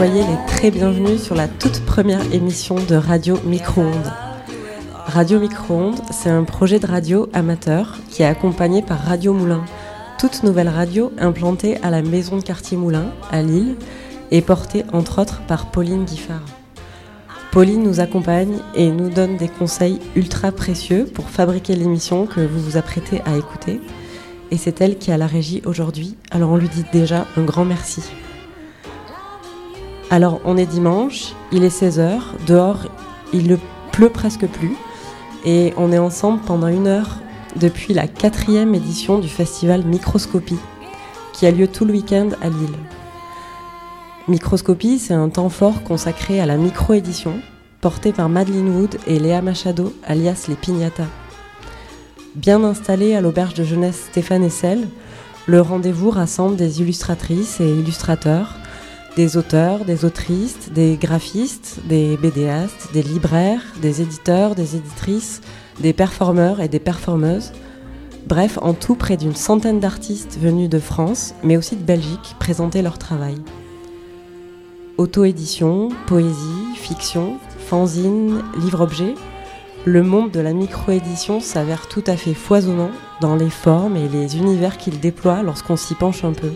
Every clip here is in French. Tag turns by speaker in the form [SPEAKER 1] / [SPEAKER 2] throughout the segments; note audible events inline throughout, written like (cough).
[SPEAKER 1] soyez les très bienvenus sur la toute première émission de Radio Micro-ondes. Radio Micro-ondes, c'est un projet de radio amateur qui est accompagné par Radio Moulin, toute nouvelle radio implantée à la maison de quartier Moulin, à Lille, et portée entre autres par Pauline Guiffard. Pauline nous accompagne et nous donne des conseils ultra précieux pour fabriquer l'émission que vous vous apprêtez à écouter. Et c'est elle qui a la régie aujourd'hui, alors on lui dit déjà un grand merci. Alors on est dimanche, il est 16h, dehors il ne pleut presque plus, et on est ensemble pendant une heure depuis la quatrième édition du festival Microscopie, qui a lieu tout le week-end à Lille. Microscopie, c'est un temps fort consacré à la micro-édition, porté par Madeleine Wood et Léa Machado, alias les Pignata. Bien installé à l'auberge de jeunesse Stéphane Essel, le rendez-vous rassemble des illustratrices et illustrateurs, des auteurs, des autrices, des graphistes, des BDastes, des libraires, des éditeurs, des éditrices, des performeurs et des performeuses. Bref, en tout, près d'une centaine d'artistes venus de France, mais aussi de Belgique, présenter leur travail. Auto-édition, poésie, fiction, fanzine, livre-objet, le monde de la micro-édition s'avère tout à fait foisonnant dans les formes et les univers qu'il déploie lorsqu'on s'y penche un peu.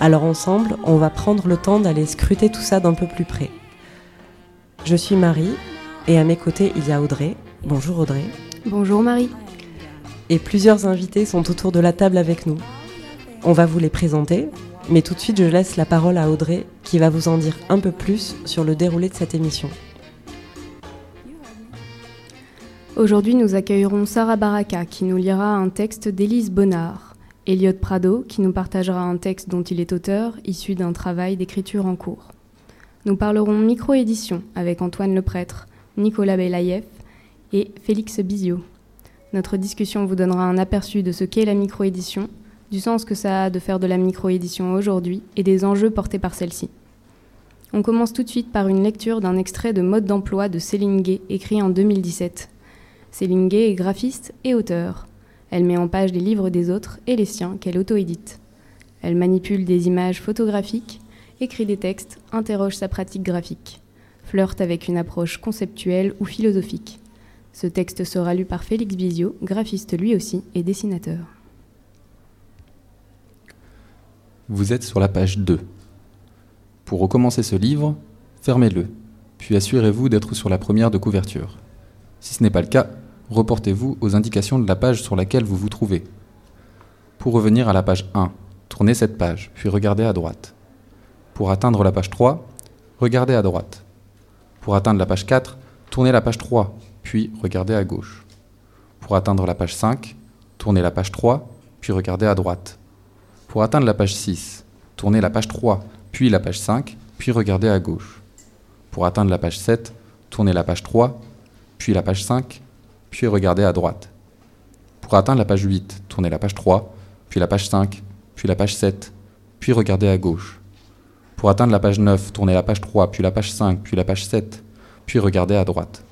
[SPEAKER 1] Alors ensemble, on va prendre le temps d'aller scruter tout ça d'un peu plus près. Je suis Marie et à mes côtés il y a Audrey. Bonjour Audrey.
[SPEAKER 2] Bonjour Marie.
[SPEAKER 1] Et plusieurs invités sont autour de la table avec nous. On va vous les présenter, mais tout de suite je laisse la parole à Audrey qui va vous en dire un peu plus sur le déroulé de cette émission.
[SPEAKER 2] Aujourd'hui, nous accueillerons Sarah Baraka qui nous lira un texte d'Élise Bonnard, Elliot Prado qui nous partagera un texte dont il est auteur, issu d'un travail d'écriture en cours. Nous parlerons micro-édition avec Antoine Leprêtre, Nicolas Belaïev et Félix Bizio. Notre discussion vous donnera un aperçu de ce qu'est la micro-édition, du sens que ça a de faire de la micro-édition aujourd'hui et des enjeux portés par celle-ci. On commence tout de suite par une lecture d'un extrait de Mode d'emploi de Céline écrit en 2017. Céline est graphiste et auteur. Elle met en page les livres des autres et les siens qu'elle auto-édite. Elle manipule des images photographiques, écrit des textes, interroge sa pratique graphique, flirte avec une approche conceptuelle ou philosophique. Ce texte sera lu par Félix Bizio, graphiste lui aussi et dessinateur.
[SPEAKER 3] Vous êtes sur la page 2. Pour recommencer ce livre, fermez-le, puis assurez-vous d'être sur la première de couverture. Si ce n'est pas le cas, reportez-vous aux indications de la page sur laquelle vous vous trouvez. Pour revenir à la page 1, tournez cette page, puis regardez à droite. Pour atteindre la page 3, regardez à droite. Pour atteindre la page 4, tournez la page 3, puis regardez à gauche. Pour atteindre la page 5, tournez la page 3, puis regardez à droite. Pour atteindre la page 6, tournez la page 3, puis la page 5, puis regardez à gauche. Pour atteindre la page 7, tournez la page 3, puis la page 5, puis regardez à droite. Pour atteindre la page 8, tournez la page 3, puis la page 5, puis la page 7, puis regardez à gauche. Pour atteindre la page 9, tournez la page 3, puis la page 5, puis la page 7, puis regardez à droite.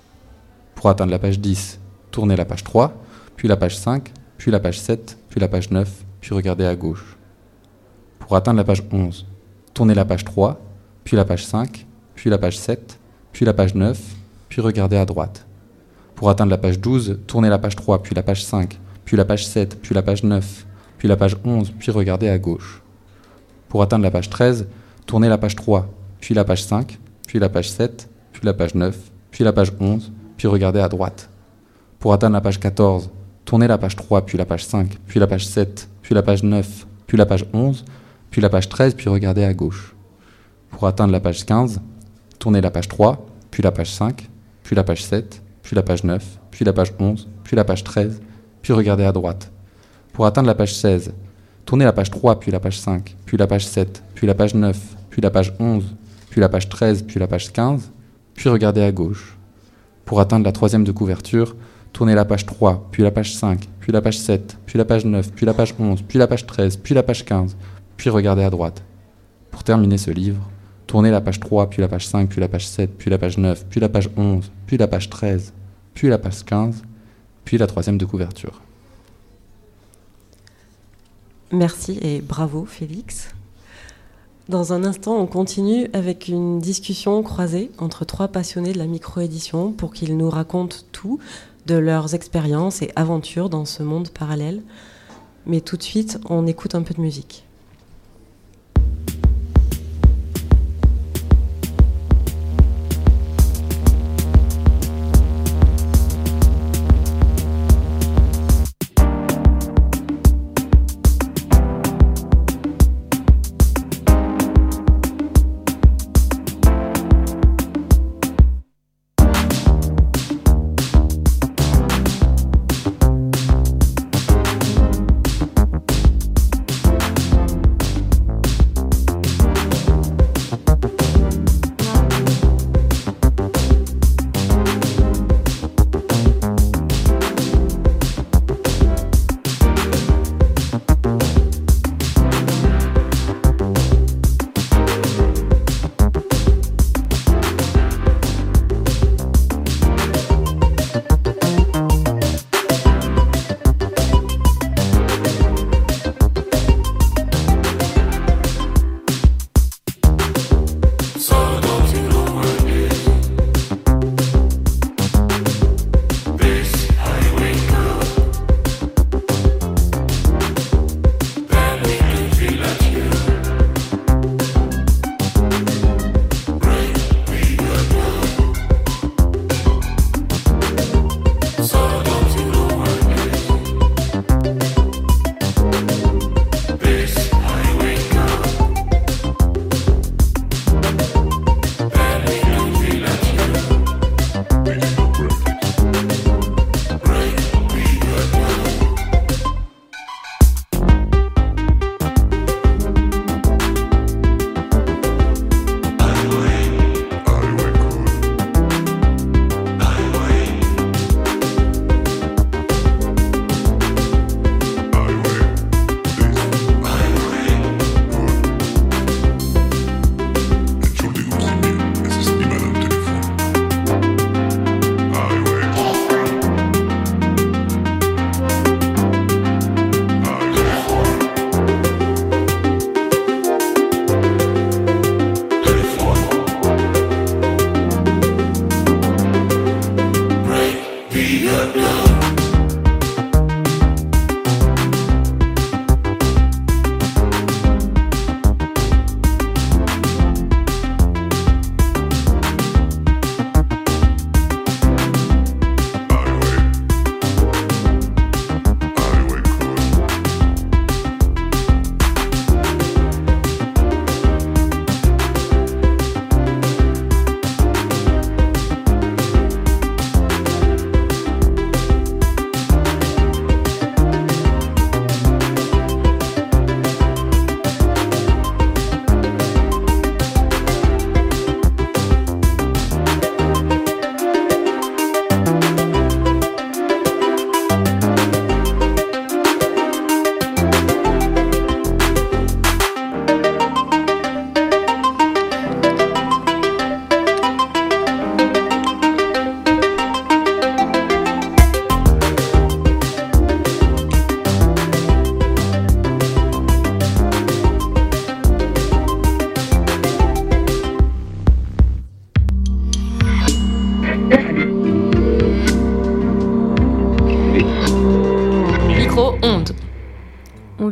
[SPEAKER 3] Pour atteindre la page 10, tournez la page 3, puis la page 5, puis la page 7, puis la page 9, puis regardez à gauche. Pour atteindre la page 11, tournez la page 3, puis la page 5, puis la page 7, puis la page 9, puis regardez à droite. Pour atteindre la page 12, tournez la page 3, puis la page 5, puis la page 7, puis la page 9, puis la page 11, puis regardez à gauche. Pour atteindre la page 13, tournez la page 3, puis la page 5, puis la page 7, puis la page 9, puis la page 11, puis regardez à droite. Pour atteindre la page 14, tournez la page 3, puis la page 5, puis la page 7, puis la page 9, puis la page 11, puis la page 13, puis regardez à gauche. Pour atteindre la page 15, tournez la page 3, puis la page 5, puis la page 7, puis la page 9, puis la page 11, puis la page 13, puis regardez à droite. Pour atteindre la page 16, tournez la page 3, puis la page 5, puis la page 7, puis la page 9, puis la page 11, puis la page 13, puis la page 15, puis regardez à gauche. Pour atteindre la troisième de couverture, tournez la page 3, puis la page 5, puis la page 7, puis la page 9, puis la page 11, puis la page 13, puis la page 15, puis regardez à droite. Pour terminer ce livre, tournez la page 3, puis la page 5, puis la page 7, puis la page 9, puis la page 11, puis la page 13, puis la page 15, puis la troisième de couverture.
[SPEAKER 1] Merci et bravo Félix. Dans un instant, on continue avec une discussion croisée entre trois passionnés de la microédition pour qu'ils nous racontent tout de leurs expériences et aventures dans ce monde parallèle. Mais tout de suite, on écoute un peu de musique.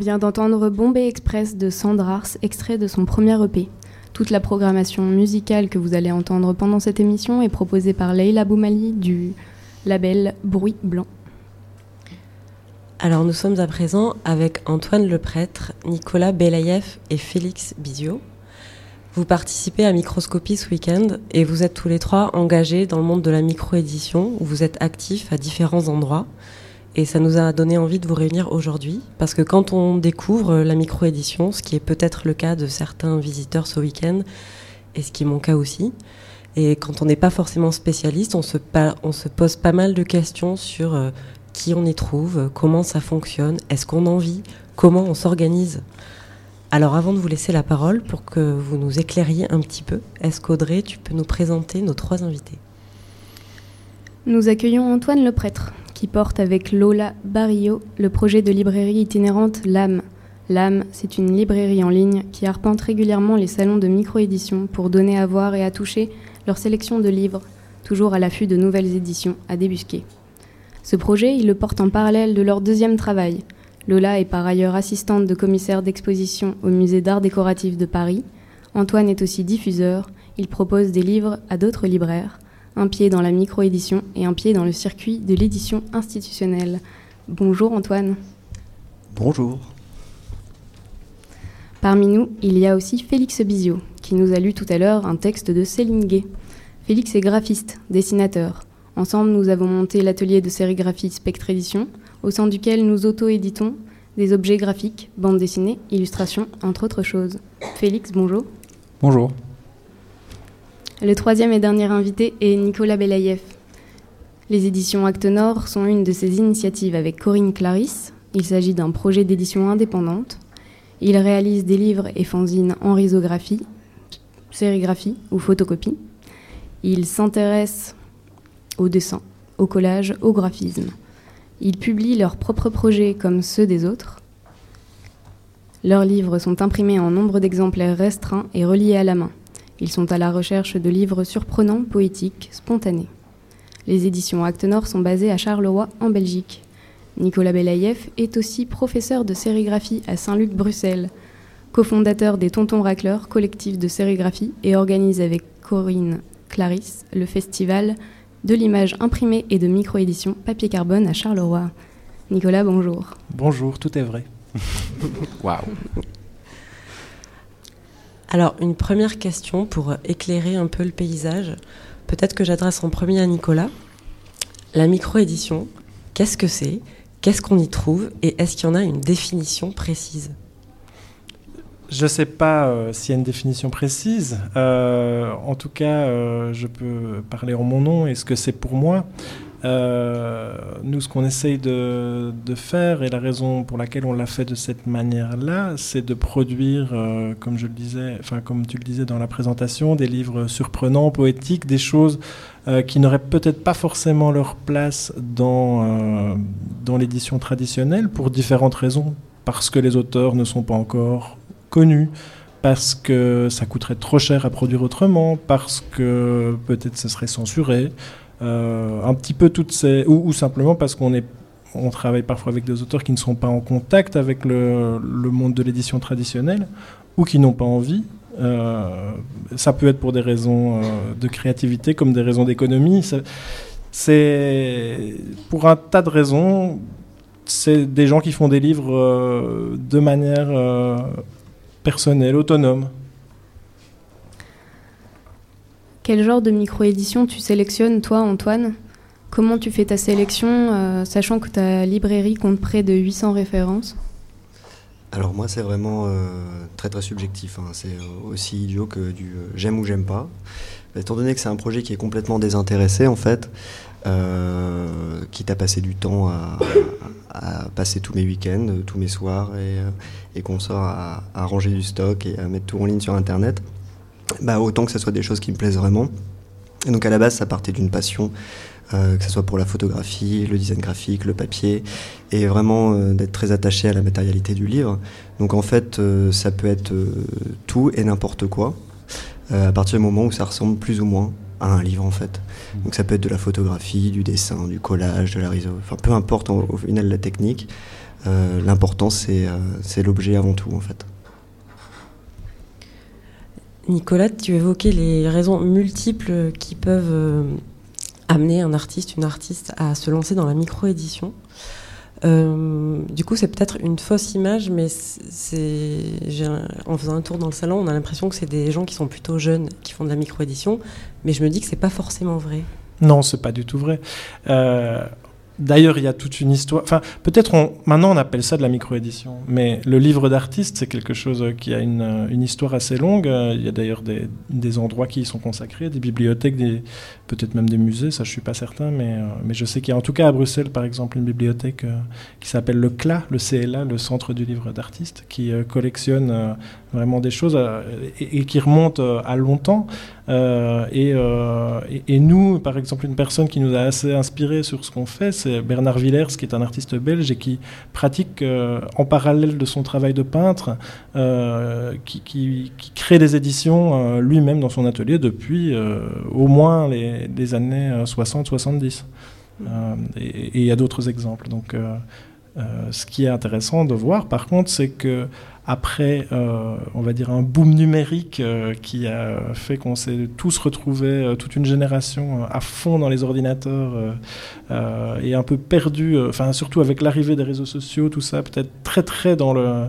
[SPEAKER 2] D'entendre Bombay Express de Sandrars, extrait de son premier EP. Toute la programmation musicale que vous allez entendre pendant cette émission est proposée par Leila Boumali du label Bruit Blanc.
[SPEAKER 1] Alors nous sommes à présent avec Antoine Leprêtre, Nicolas Belayev et Félix Bizio. Vous participez à Microscopie ce week-end et vous êtes tous les trois engagés dans le monde de la microédition où vous êtes actifs à différents endroits. Et ça nous a donné envie de vous réunir aujourd'hui, parce que quand on découvre la micro-édition, ce qui est peut-être le cas de certains visiteurs ce week-end, et ce qui est mon cas aussi, et quand on n'est pas forcément spécialiste, on se, pose pas mal de questions sur euh, qui on y trouve, comment ça fonctionne, est-ce qu'on en vit, comment on s'organise. Alors avant de vous laisser la parole, pour que vous nous éclairiez un petit peu, est-ce qu'Audrey, tu peux nous présenter nos trois invités?
[SPEAKER 2] Nous accueillons Antoine le prêtre, porte avec Lola Barrio le projet de librairie itinérante L'âme. L'âme, c'est une librairie en ligne qui arpente régulièrement les salons de micro-édition pour donner à voir et à toucher leur sélection de livres, toujours à l'affût de nouvelles éditions à débusquer. Ce projet, ils le portent en parallèle de leur deuxième travail. Lola est par ailleurs assistante de commissaire d'exposition au musée d'art décoratif de Paris. Antoine est aussi diffuseur. Il propose des livres à d'autres libraires, un pied dans la micro-édition et un pied dans le circuit de l'édition institutionnelle. Bonjour Antoine.
[SPEAKER 4] Bonjour.
[SPEAKER 2] Parmi nous, il y a aussi Félix Bizio, qui nous a lu tout à l'heure un texte de Céline Gay. Félix est graphiste, dessinateur. Ensemble, nous avons monté l'atelier de sérigraphie Spectre Édition, au sein duquel nous auto-éditons des objets graphiques, bandes dessinées, illustrations, entre autres choses. Félix, bonjour.
[SPEAKER 3] Bonjour.
[SPEAKER 2] Le troisième et dernier invité est Nicolas Belaïev. Les éditions Acte Nord sont une de ses initiatives avec Corinne Clarisse. Il s'agit d'un projet d'édition indépendante il réalise des livres et fanzines en risographie, sérigraphie ou photocopie. Il s'intéresse au dessin, au collage, au graphisme. Il publie leurs propres projets comme ceux des autres. Leurs livres sont imprimés en nombre d'exemplaires restreints et reliés à la main. Ils sont à la recherche de livres surprenants, poétiques, spontanés. Les éditions Acte Nord sont basées à Charleroi, en Belgique. Nicolas Belaïev est aussi professeur de sérigraphie à Saint-Luc-Bruxelles, cofondateur des Tontons Racleurs, collectif de sérigraphie, et organise avec Corinne Clarisse le festival de l'image imprimée et de micro-édition Papier Carbone à Charleroi. Nicolas, bonjour.
[SPEAKER 5] Bonjour, tout est vrai. (laughs)
[SPEAKER 3] Waouh.
[SPEAKER 1] Alors, une première question pour éclairer un peu le paysage. Peut-être que j'adresse en premier à Nicolas. La micro-édition, qu'est-ce que c'est? Qu'est-ce qu'on y trouve? Et est-ce qu'il y en a une définition précise?
[SPEAKER 5] Je ne sais pas euh, s'il y a une définition précise. Euh, en tout cas, euh, je peux parler en mon nom et ce que c'est pour moi. Nous, ce qu'on essaye de, faire et la raison pour laquelle on l'a fait de cette manière-là, c'est de produire, comme je le disais, enfin comme tu le disais dans la présentation, des livres surprenants, poétiques, des choses euh, qui n'auraient peut-être pas forcément leur place dans, euh, dans l'édition traditionnelle pour différentes raisons. Parce que les auteurs ne sont pas encore connus, parce que ça coûterait trop cher à produire autrement, parce que peut-être ce serait censuré, euh, un petit peu toutes ces... ou, simplement parce qu'on est on travaille parfois avec des auteurs qui ne sont pas en contact avec le, monde de l'édition traditionnelle ou qui n'ont pas envie euh, ça peut être pour des raisons euh, de créativité comme des raisons d'économie. C'est pour un tas de raisons. C'est des gens qui font des livres euh, de manière personnelle, autonome.
[SPEAKER 2] Quel genre de micro-édition tu sélectionnes, toi, Antoine? Comment tu fais ta sélection, sachant que ta librairie compte près de 800 références?
[SPEAKER 4] Alors moi c'est vraiment euh, très très subjectif, hein. c'est aussi idiot que du euh, j'aime ou j'aime pas. Étant donné que c'est un projet qui est complètement désintéressé en fait, euh, quitte à passer du temps à, passer tous mes week-ends, tous mes soirs et, qu'on sort à, ranger du stock et à mettre tout en ligne sur internet, bah, autant que ce soit des choses qui me plaisent vraiment. Et donc à la base ça partait d'une passion euh, que ce soit pour la photographie, le design graphique, le papier, et vraiment euh, d'être très attaché à la matérialité du livre. Donc en fait, euh, ça peut être tout et n'importe quoi, à partir du moment où ça ressemble plus ou moins à un livre en fait. Donc ça peut être de la photographie, du dessin, du collage, de la réseau, enfin peu importe au final la technique. L'important c'est l'objet avant tout en fait.
[SPEAKER 1] Nicolas, tu évoquais les raisons multiples qui peuvent amener un artiste, une artiste à se lancer dans la micro-édition. Euh, du coup, c'est peut-être une fausse image, mais c'est, en faisant un tour dans le salon, on a l'impression que c'est des gens qui sont plutôt jeunes qui font de la micro-édition, mais je me dis que c'est pas forcément vrai.
[SPEAKER 5] Non, c'est pas du tout vrai. Euh, D'ailleurs, il y a toute une histoire. Peut-être maintenant on appelle ça de la micro-édition, mais le livre d'artiste, c'est quelque chose qui a une, histoire assez longue. Il y a d'ailleurs des, des, endroits qui y sont consacrés, des bibliothèques, des... peut-être même des musées, ça je suis pas certain, mais, euh, mais je sais qu'il y a en tout cas à Bruxelles, par exemple, une bibliothèque euh, qui s'appelle le CLA, le CLA, le Centre du livre d'artiste, qui euh, collectionne vraiment des choses et, qui remontent à longtemps. Et, nous, par exemple, une personne qui nous a assez inspiré sur ce qu'on fait, c'est Bernard Villers, qui est un artiste belge et qui pratique en parallèle de son travail de peintre, qui, crée des éditions lui-même dans son atelier depuis au moins les, les années 60-70. et il y a d'autres exemples. Donc, euh, ce qui est intéressant de voir, par contre, c'est que après, euh, on va dire un boom numérique euh, qui a fait qu'on s'est tous retrouvés, toute une génération, à fond dans les ordinateurs et un peu perdu, enfin surtout avec l'arrivée des réseaux sociaux, tout ça, peut-être très très dans le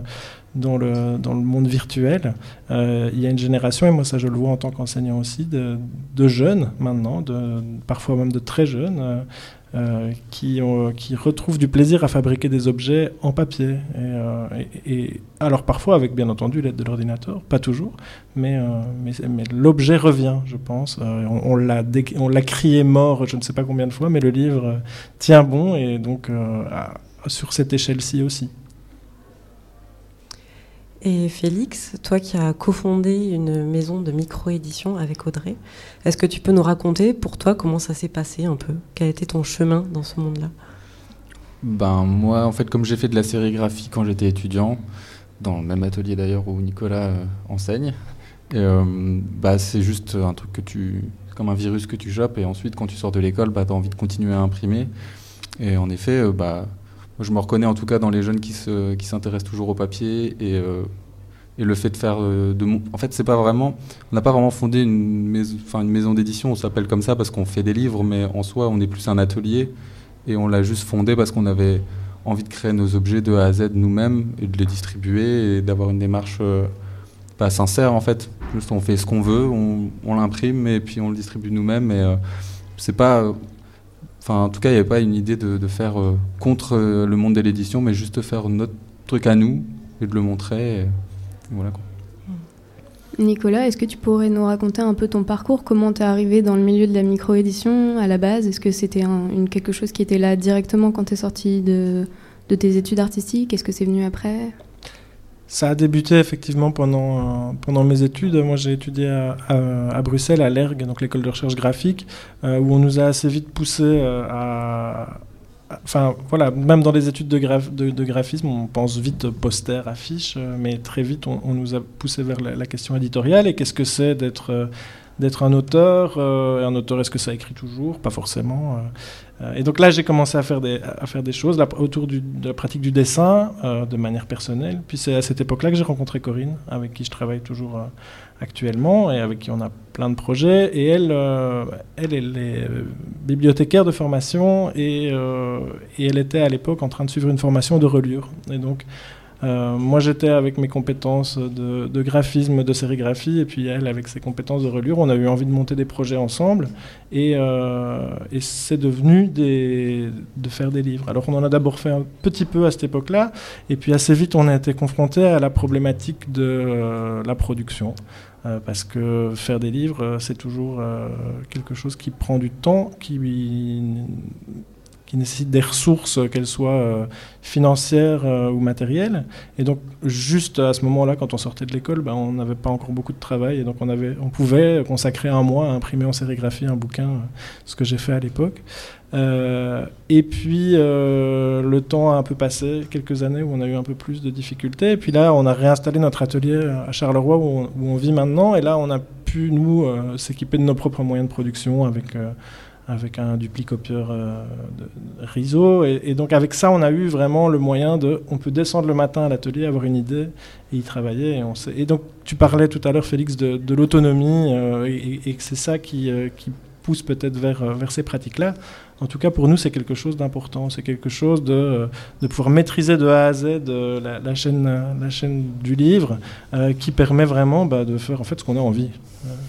[SPEAKER 5] dans le, monde virtuel. il y a une génération, et moi ça je le vois en tant qu'enseignant aussi, de, jeunes maintenant, parfois même de très jeunes, euh, qui, qui, retrouvent du plaisir à fabriquer des objets en papier. Euh, alors parfois avec bien entendu l'aide de l'ordinateur, pas toujours, mais, euh, l'objet revient, je pense. on l'a crié mort je ne sais pas combien de fois, mais le livre tient bon et donc sur cette échelle-ci aussi.
[SPEAKER 1] Et Félix, toi qui as cofondé une maison de micro-édition avec Audrey, est-ce que tu peux nous raconter pour toi comment ça s'est passé un peu? Quel a été ton chemin dans ce monde-là?
[SPEAKER 3] Ben moi, en fait, comme j'ai fait de la sérigraphie quand j'étais étudiant, dans le même atelier d'ailleurs où Nicolas euh, enseigne, euh, bah, c'est juste un truc que tu, comme un virus que tu chopes et ensuite quand tu sors de l'école, bah, tu as envie de continuer à imprimer. Et en effet, euh, bah, je me reconnais en tout cas dans les jeunes qui s'intéressent qui toujours au papier et, euh, et, le fait de faire euh, de en fait c'est pas vraiment on n'a pas vraiment fondé une maison enfin une maison d'édition on s'appelle comme ça parce qu'on fait des livres mais en soi on est plus un atelier et on l'a juste fondé parce qu'on avait envie de créer nos objets de A à Z nous-mêmes et de les distribuer et d'avoir une démarche euh, pas sincère en fait. Juste on fait ce qu'on veut on, on l'imprime et puis on le distribue nous-mêmes et c'est pas Enfin, en tout cas, il n'y avait pas une idée de, faire euh, contre euh, le monde de l'édition, mais juste faire notre truc à nous et de le montrer. voilà
[SPEAKER 2] Nicolas, est-ce que tu pourrais nous raconter un peu ton parcours? Comment tu es arrivé dans le milieu de la micro-édition à la base? Est-ce que c'était une, quelque chose qui était là directement quand tu es sorti de tes études artistiques? Est-ce que c'est venu après?
[SPEAKER 5] Ça a débuté effectivement pendant, pendant mes études. Moi, j'ai étudié à, Bruxelles, à l'ERG, donc l'école de recherche graphique, euh, où on nous a assez vite poussé euh, à, Enfin, voilà, même dans les études de, graphisme, on pense vite poster, affiche, euh, mais très vite, on, nous a poussé vers la, question éditoriale. Et qu'est-ce que c'est d'être d'être un auteur Et un auteur, est-ce que ça écrit toujours? Pas forcément. Euh, et donc là, j'ai commencé à faire des, choses autour de la pratique du dessin euh, de manière personnelle. Puis c'est à cette époque-là que j'ai rencontré Corinne, avec qui je travaille toujours euh, actuellement et avec qui on a plein de projets. Et elle, elle, elle est bibliothécaire de formation et, et elle était à l'époque en train de suivre une formation de reliure. Et donc, euh, moi, j'étais avec mes compétences de, graphisme, de sérigraphie, et puis elle, avec ses compétences de reliure, on a eu envie de monter des projets ensemble, et, euh, c'est devenu de faire des livres. Alors, on en a d'abord fait un petit peu à cette époque-là, et puis assez vite, on a été confronté à la problématique de euh, la production. parce que faire des livres, c'est toujours quelque chose qui prend du temps, qui qui nécessitent des ressources, euh, qu'elles soient euh, financières euh, ou matérielles. Et donc, juste à ce moment-là, quand on sortait de l'école, ben, on n'avait pas encore beaucoup de travail. Et donc, on, avait, on pouvait consacrer un mois à imprimer en sérigraphie un bouquin, ce que j'ai fait à l'époque. et puis, le temps a un peu passé, quelques années où on a eu un peu plus de difficultés. Et puis là, on a réinstallé notre atelier à Charleroi, où on, vit maintenant. Et là, on a pu, nous, s'équiper de nos propres moyens de production avec avec un duplicopieur euh, de. Et, donc avec ça, on a eu vraiment le moyen de... On peut descendre le matin à l'atelier, avoir une idée et y travailler. Et, donc tu parlais tout à l'heure, Félix, de, l'autonomie euh, et, que c'est ça qui, euh, qui pousse peut-être vers, vers ces pratiques-là. En tout cas, pour nous, c'est quelque chose d'important. C'est quelque chose de, euh, de, pouvoir maîtriser de A à Z euh, la, la, chaîne, la chaîne du livre euh, qui permet vraiment bah, de faire en fait ce qu'on a envie.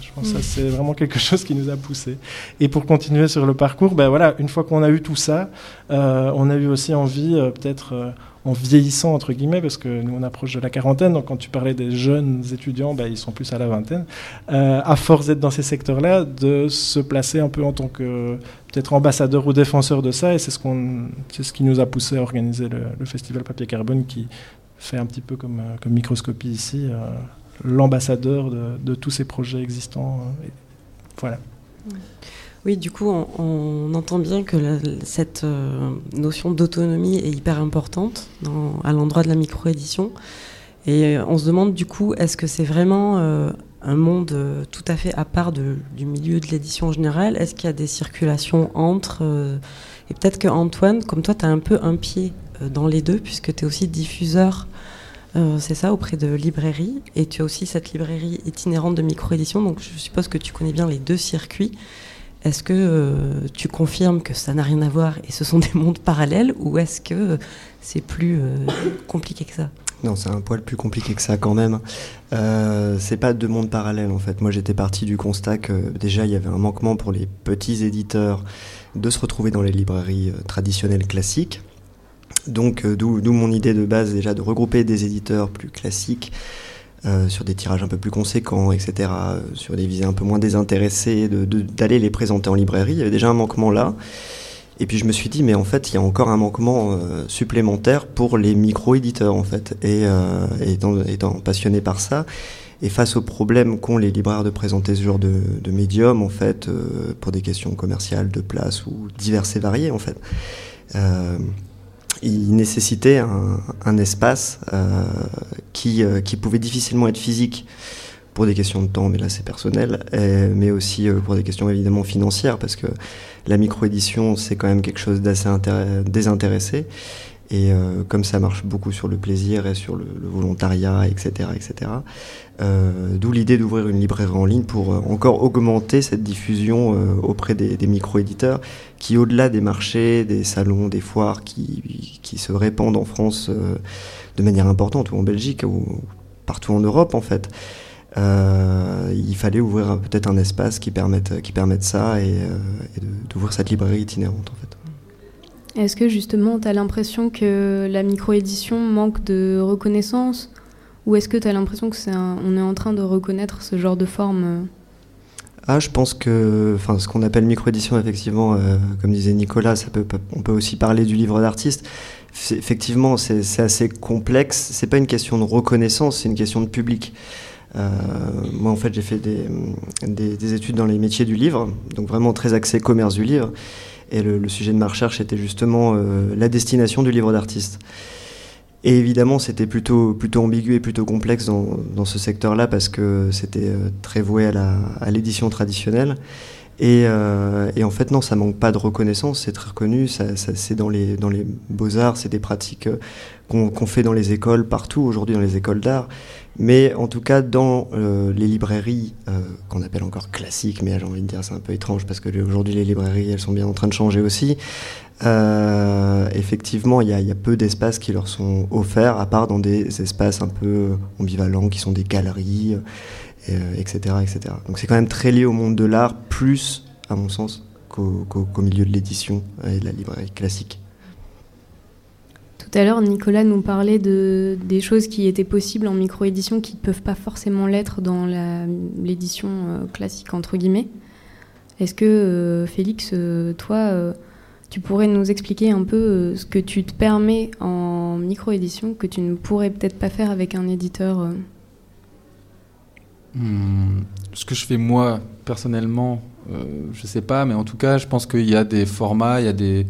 [SPEAKER 5] je pense que mm. c'est vraiment quelque chose qui nous a poussé. Et pour continuer sur le parcours, ben voilà, une fois qu'on a eu tout ça, on a eu aussi envie peut-être en vieillissant, entre guillemets, parce que nous, on approche de la quarantaine, donc quand tu parlais des jeunes étudiants, bah, ils sont plus à la vingtaine, euh, à force d'être dans ces secteurs-là, de se placer un peu en tant que peut-être ambassadeur ou défenseur de ça, et c'est ce, qu'on, c'est ce qui nous a poussé à organiser le, festival Papier Carbone, qui fait un petit peu comme, euh, microscopie ici, euh, l'ambassadeur de, tous ces projets existants. voilà.
[SPEAKER 1] Oui, du coup, on, entend bien que cette notion d'autonomie est hyper importante à l'endroit de la microédition. Et on se demande du coup, est-ce que c'est vraiment un monde tout à fait à part du milieu de l'édition générale Est-ce qu'il y a des circulations entre et peut-être que Antoine, comme toi, tu as un peu un pied euh, dans les deux, puisque tu es aussi diffuseur, euh, c'est ça, auprès de librairies. Et tu as aussi cette librairie itinérante de micro-édition, donc je suppose que tu connais bien les deux circuits. Est-ce que euh, tu confirmes que ça n'a rien à voir et ce sont (laughs) des mondes parallèles, ou est-ce que c'est plus compliqué que ça?
[SPEAKER 4] Non, c'est un poil plus compliqué que ça quand même. Euh, c'est pas deux mondes parallèles en fait. Moi j'étais parti du constat que déjà il y avait un manquement pour les petits éditeurs de se retrouver dans les librairies euh, traditionnelles classiques. Donc euh, d'où mon idée de base déjà de regrouper des éditeurs plus classiques euh, sur des tirages un peu plus conséquents, etc., sur des visées un peu moins désintéressées, d'aller les présenter en librairie. Il y avait déjà un manquement là. Et puis je me suis dit, mais en fait, il y a encore un manquement supplémentaire pour les micro-éditeurs, en fait. Et étant, passionné par ça, et face aux problèmes qu'ont les libraires de présenter ce genre de, médium, en fait, euh, pour des questions commerciales, de place ou diverses et variées, en fait, euh, il nécessitait un, espace euh, qui, euh, qui pouvait difficilement être physique pour des questions de temps, mais là c'est personnel, mais aussi pour des questions évidemment financières, parce que la micro-édition c'est quand même quelque chose d'assez désintéressé. Et euh, comme ça marche beaucoup sur le plaisir et sur le, volontariat, etc., etc. Euh, D'où l'idée d'ouvrir une librairie en ligne pour euh, encore augmenter cette diffusion euh, auprès des, des micro-éditeurs qui, au-delà des marchés, des salons, des foires qui se répandent en France de manière importante, ou en Belgique, ou partout en Europe en fait, il fallait ouvrir peut-être un espace qui permette, qui permette ça et, et d'ouvrir cette librairie itinérante en fait.
[SPEAKER 2] Est-ce que justement tu as l'impression que la micro-édition manque de reconnaissance? Ou est-ce que tu as l'impression que c'est on est en train de reconnaître ce genre de forme
[SPEAKER 4] ah, je pense que enfin, ce qu'on appelle micro-édition, effectivement, euh, comme disait Nicolas, ça peut, on peut aussi parler du livre d'artiste. Effectivement, c'est assez complexe. C'est pas une question de reconnaissance, c'est une question de public. Euh, moi, en fait, j'ai fait des, des, des, études dans les métiers du livre, donc vraiment très axé commerce du livre. Et le, sujet de ma recherche était justement euh, la destination du livre d'artiste. Et évidemment, c'était plutôt, plutôt ambigu et plutôt complexe dans, dans ce secteur-là parce que c'était euh, très voué à l'édition traditionnelle. Et, euh, et, en fait, non, ça manque pas de reconnaissance, c'est très reconnu, ça, ça c'est dans les, dans les beaux-arts, c'est des pratiques qu'on fait dans les écoles partout, aujourd'hui dans les écoles d'art. Mais en tout cas, dans euh, les librairies euh, qu'on appelle encore classiques, mais j'ai envie de dire c'est un peu étrange parce que aujourd'hui les librairies elles sont bien en train de changer aussi. Euh, effectivement, il y, y, a peu d'espaces qui leur sont offerts, à part dans des espaces un peu ambivalents qui sont des galeries, etc., etc. Donc c'est quand même très lié au monde de l'art, plus, à mon sens, qu'au milieu de l'édition et de la librairie classique.
[SPEAKER 2] Tout à l'heure, Nicolas nous parlait de, des choses qui étaient possibles en micro-édition qui ne peuvent pas forcément l'être dans l'édition euh, classique, entre guillemets. Est-ce que, euh, Félix, euh, toi, tu pourrais nous expliquer un peu ce que tu te permets en micro-édition que tu ne pourrais peut-être pas faire avec un éditeur
[SPEAKER 3] hmm, Ce que je fais moi, personnellement, je ne sais pas, mais en tout cas, je pense qu'il y a des formats, il y a des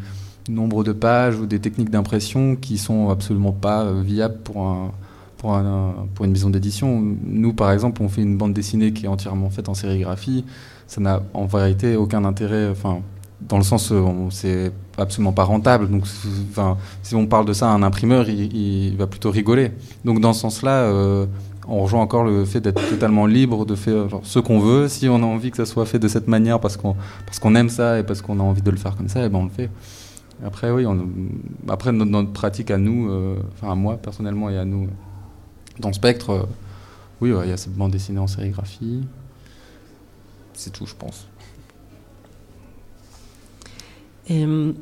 [SPEAKER 3] nombre de pages ou des techniques d'impression qui sont absolument pas euh, viables pour, un, pour, un, pour une maison d'édition. Nous, par exemple, on fait une bande dessinée qui est entièrement faite en sérigraphie. Ça n'a en vérité aucun intérêt, enfin, dans le sens où c'est absolument pas rentable. Donc, si on parle de ça à un imprimeur, il, va plutôt rigoler. Donc, dans ce sens-là, euh, on rejoint encore le fait d'être totalement libre de faire ce qu'on veut. Si on a envie que ça soit fait de cette manière parce qu'on aime ça et parce qu'on a envie de le faire comme ça, et eh ben on le fait. Après, oui, après notre, pratique à nous, euh, enfin à moi personnellement et à nous, dans le spectre, euh, oui, il y a cette bande dessinée en sérigraphie. C'est tout, je pense.
[SPEAKER 1] Euh,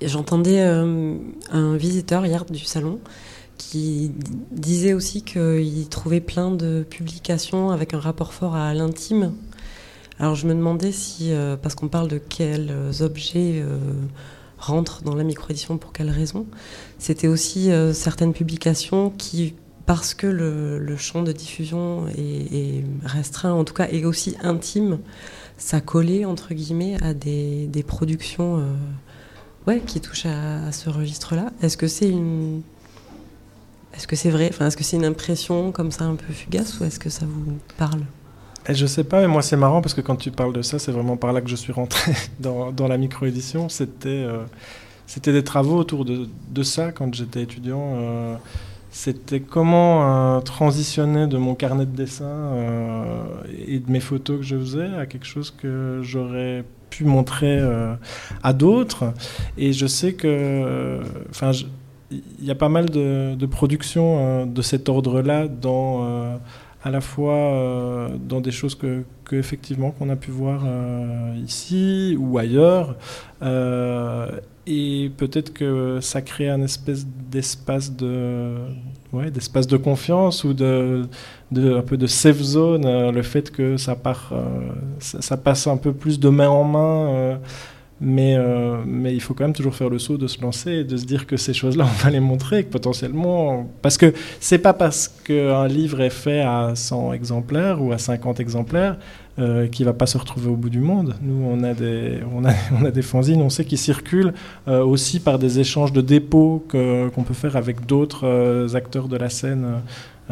[SPEAKER 1] j'entendais un visiteur hier du salon qui disait aussi qu'il trouvait plein de publications avec un rapport fort à l'intime. Alors je me demandais si, parce qu'on parle de quels objets rentre dans la micro-édition pour quelles raisons. C'était aussi euh, certaines publications qui
[SPEAKER 6] parce que le, champ de diffusion est, restreint, en tout cas, et aussi intime, ça collait, entre guillemets, à des, productions euh, ouais, qui touchent à, ce registre-là. Est-ce que c'est une... Est-ce que c'est vrai? Enfin, Est-ce que c'est une impression comme ça un peu fugace ou est-ce que ça vous parle?
[SPEAKER 5] Et je sais pas, mais moi c'est marrant parce que quand tu parles de ça, c'est vraiment par là que je suis rentré (laughs) dans, la micro-édition. C'était euh, c'était des travaux autour de, ça quand j'étais étudiant. Euh, c'était comment euh, transitionner de mon carnet de dessin et de mes photos que je faisais à quelque chose que j'aurais pu montrer à d'autres. Et je sais que, enfin, il y a pas mal de, de productions de cet ordre-là dans à la fois dans des choses que, que effectivement qu'on a pu voir ici ou ailleurs et peut-être que ça crée un espèce d'espace de, ouais, d'espace de confiance ou de, un peu de safe zone, euh, le fait que ça, part, euh, ça, passe un peu plus de main en main. Euh, mais, mais il faut quand même toujours faire le saut de se lancer et de se dire que ces choses-là, on va les montrer, que potentiellement. Parce que c'est pas parce qu'un livre est fait à 100 exemplaires ou à 50 exemplaires euh, qui va pas se retrouver au bout du monde. Nous, on a des, on a, (laughs) on a des fanzines, on sait qu'ils circulent euh, aussi par des échanges de dépôts qu'on peut faire avec d'autres euh, acteurs de la scène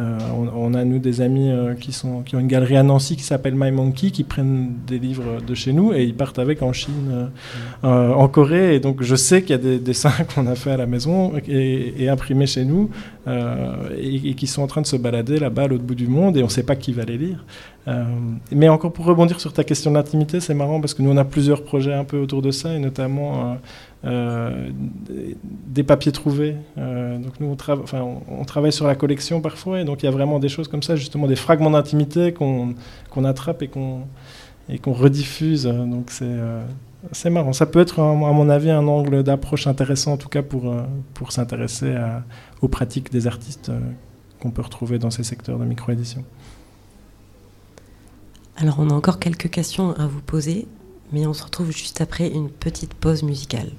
[SPEAKER 5] euh, on, a, nous, des amis euh, qui, sont, qui ont une galerie à Nancy qui s'appelle My Monkey, qui prennent des livres de chez nous et ils partent avec en Chine, euh, en Corée. Et donc, je sais qu'il y a des dessins (laughs) qu'on a fait à la maison et, imprimés chez nous et, qui sont en train de se balader là-bas à l'autre bout du monde et on ne sait pas qui va les lire. mais encore pour rebondir sur ta question d'intimité, c'est marrant parce que nous, on a plusieurs projets un peu autour de ça et notamment euh, des papiers trouvés. Euh, donc nous, on, travaille sur la collection parfois, et donc il y a vraiment des choses comme ça, justement des fragments d'intimité qu'on attrape et qu'on rediffuse. Donc c'est euh, c'est marrant. Ça peut être, à mon avis, un angle d'approche intéressant, en tout cas pour, pour s'intéresser aux pratiques des artistes qu'on peut retrouver dans ces secteurs de micro-édition.
[SPEAKER 6] Alors, on a encore quelques questions à vous poser, mais on se retrouve juste après une petite pause musicale.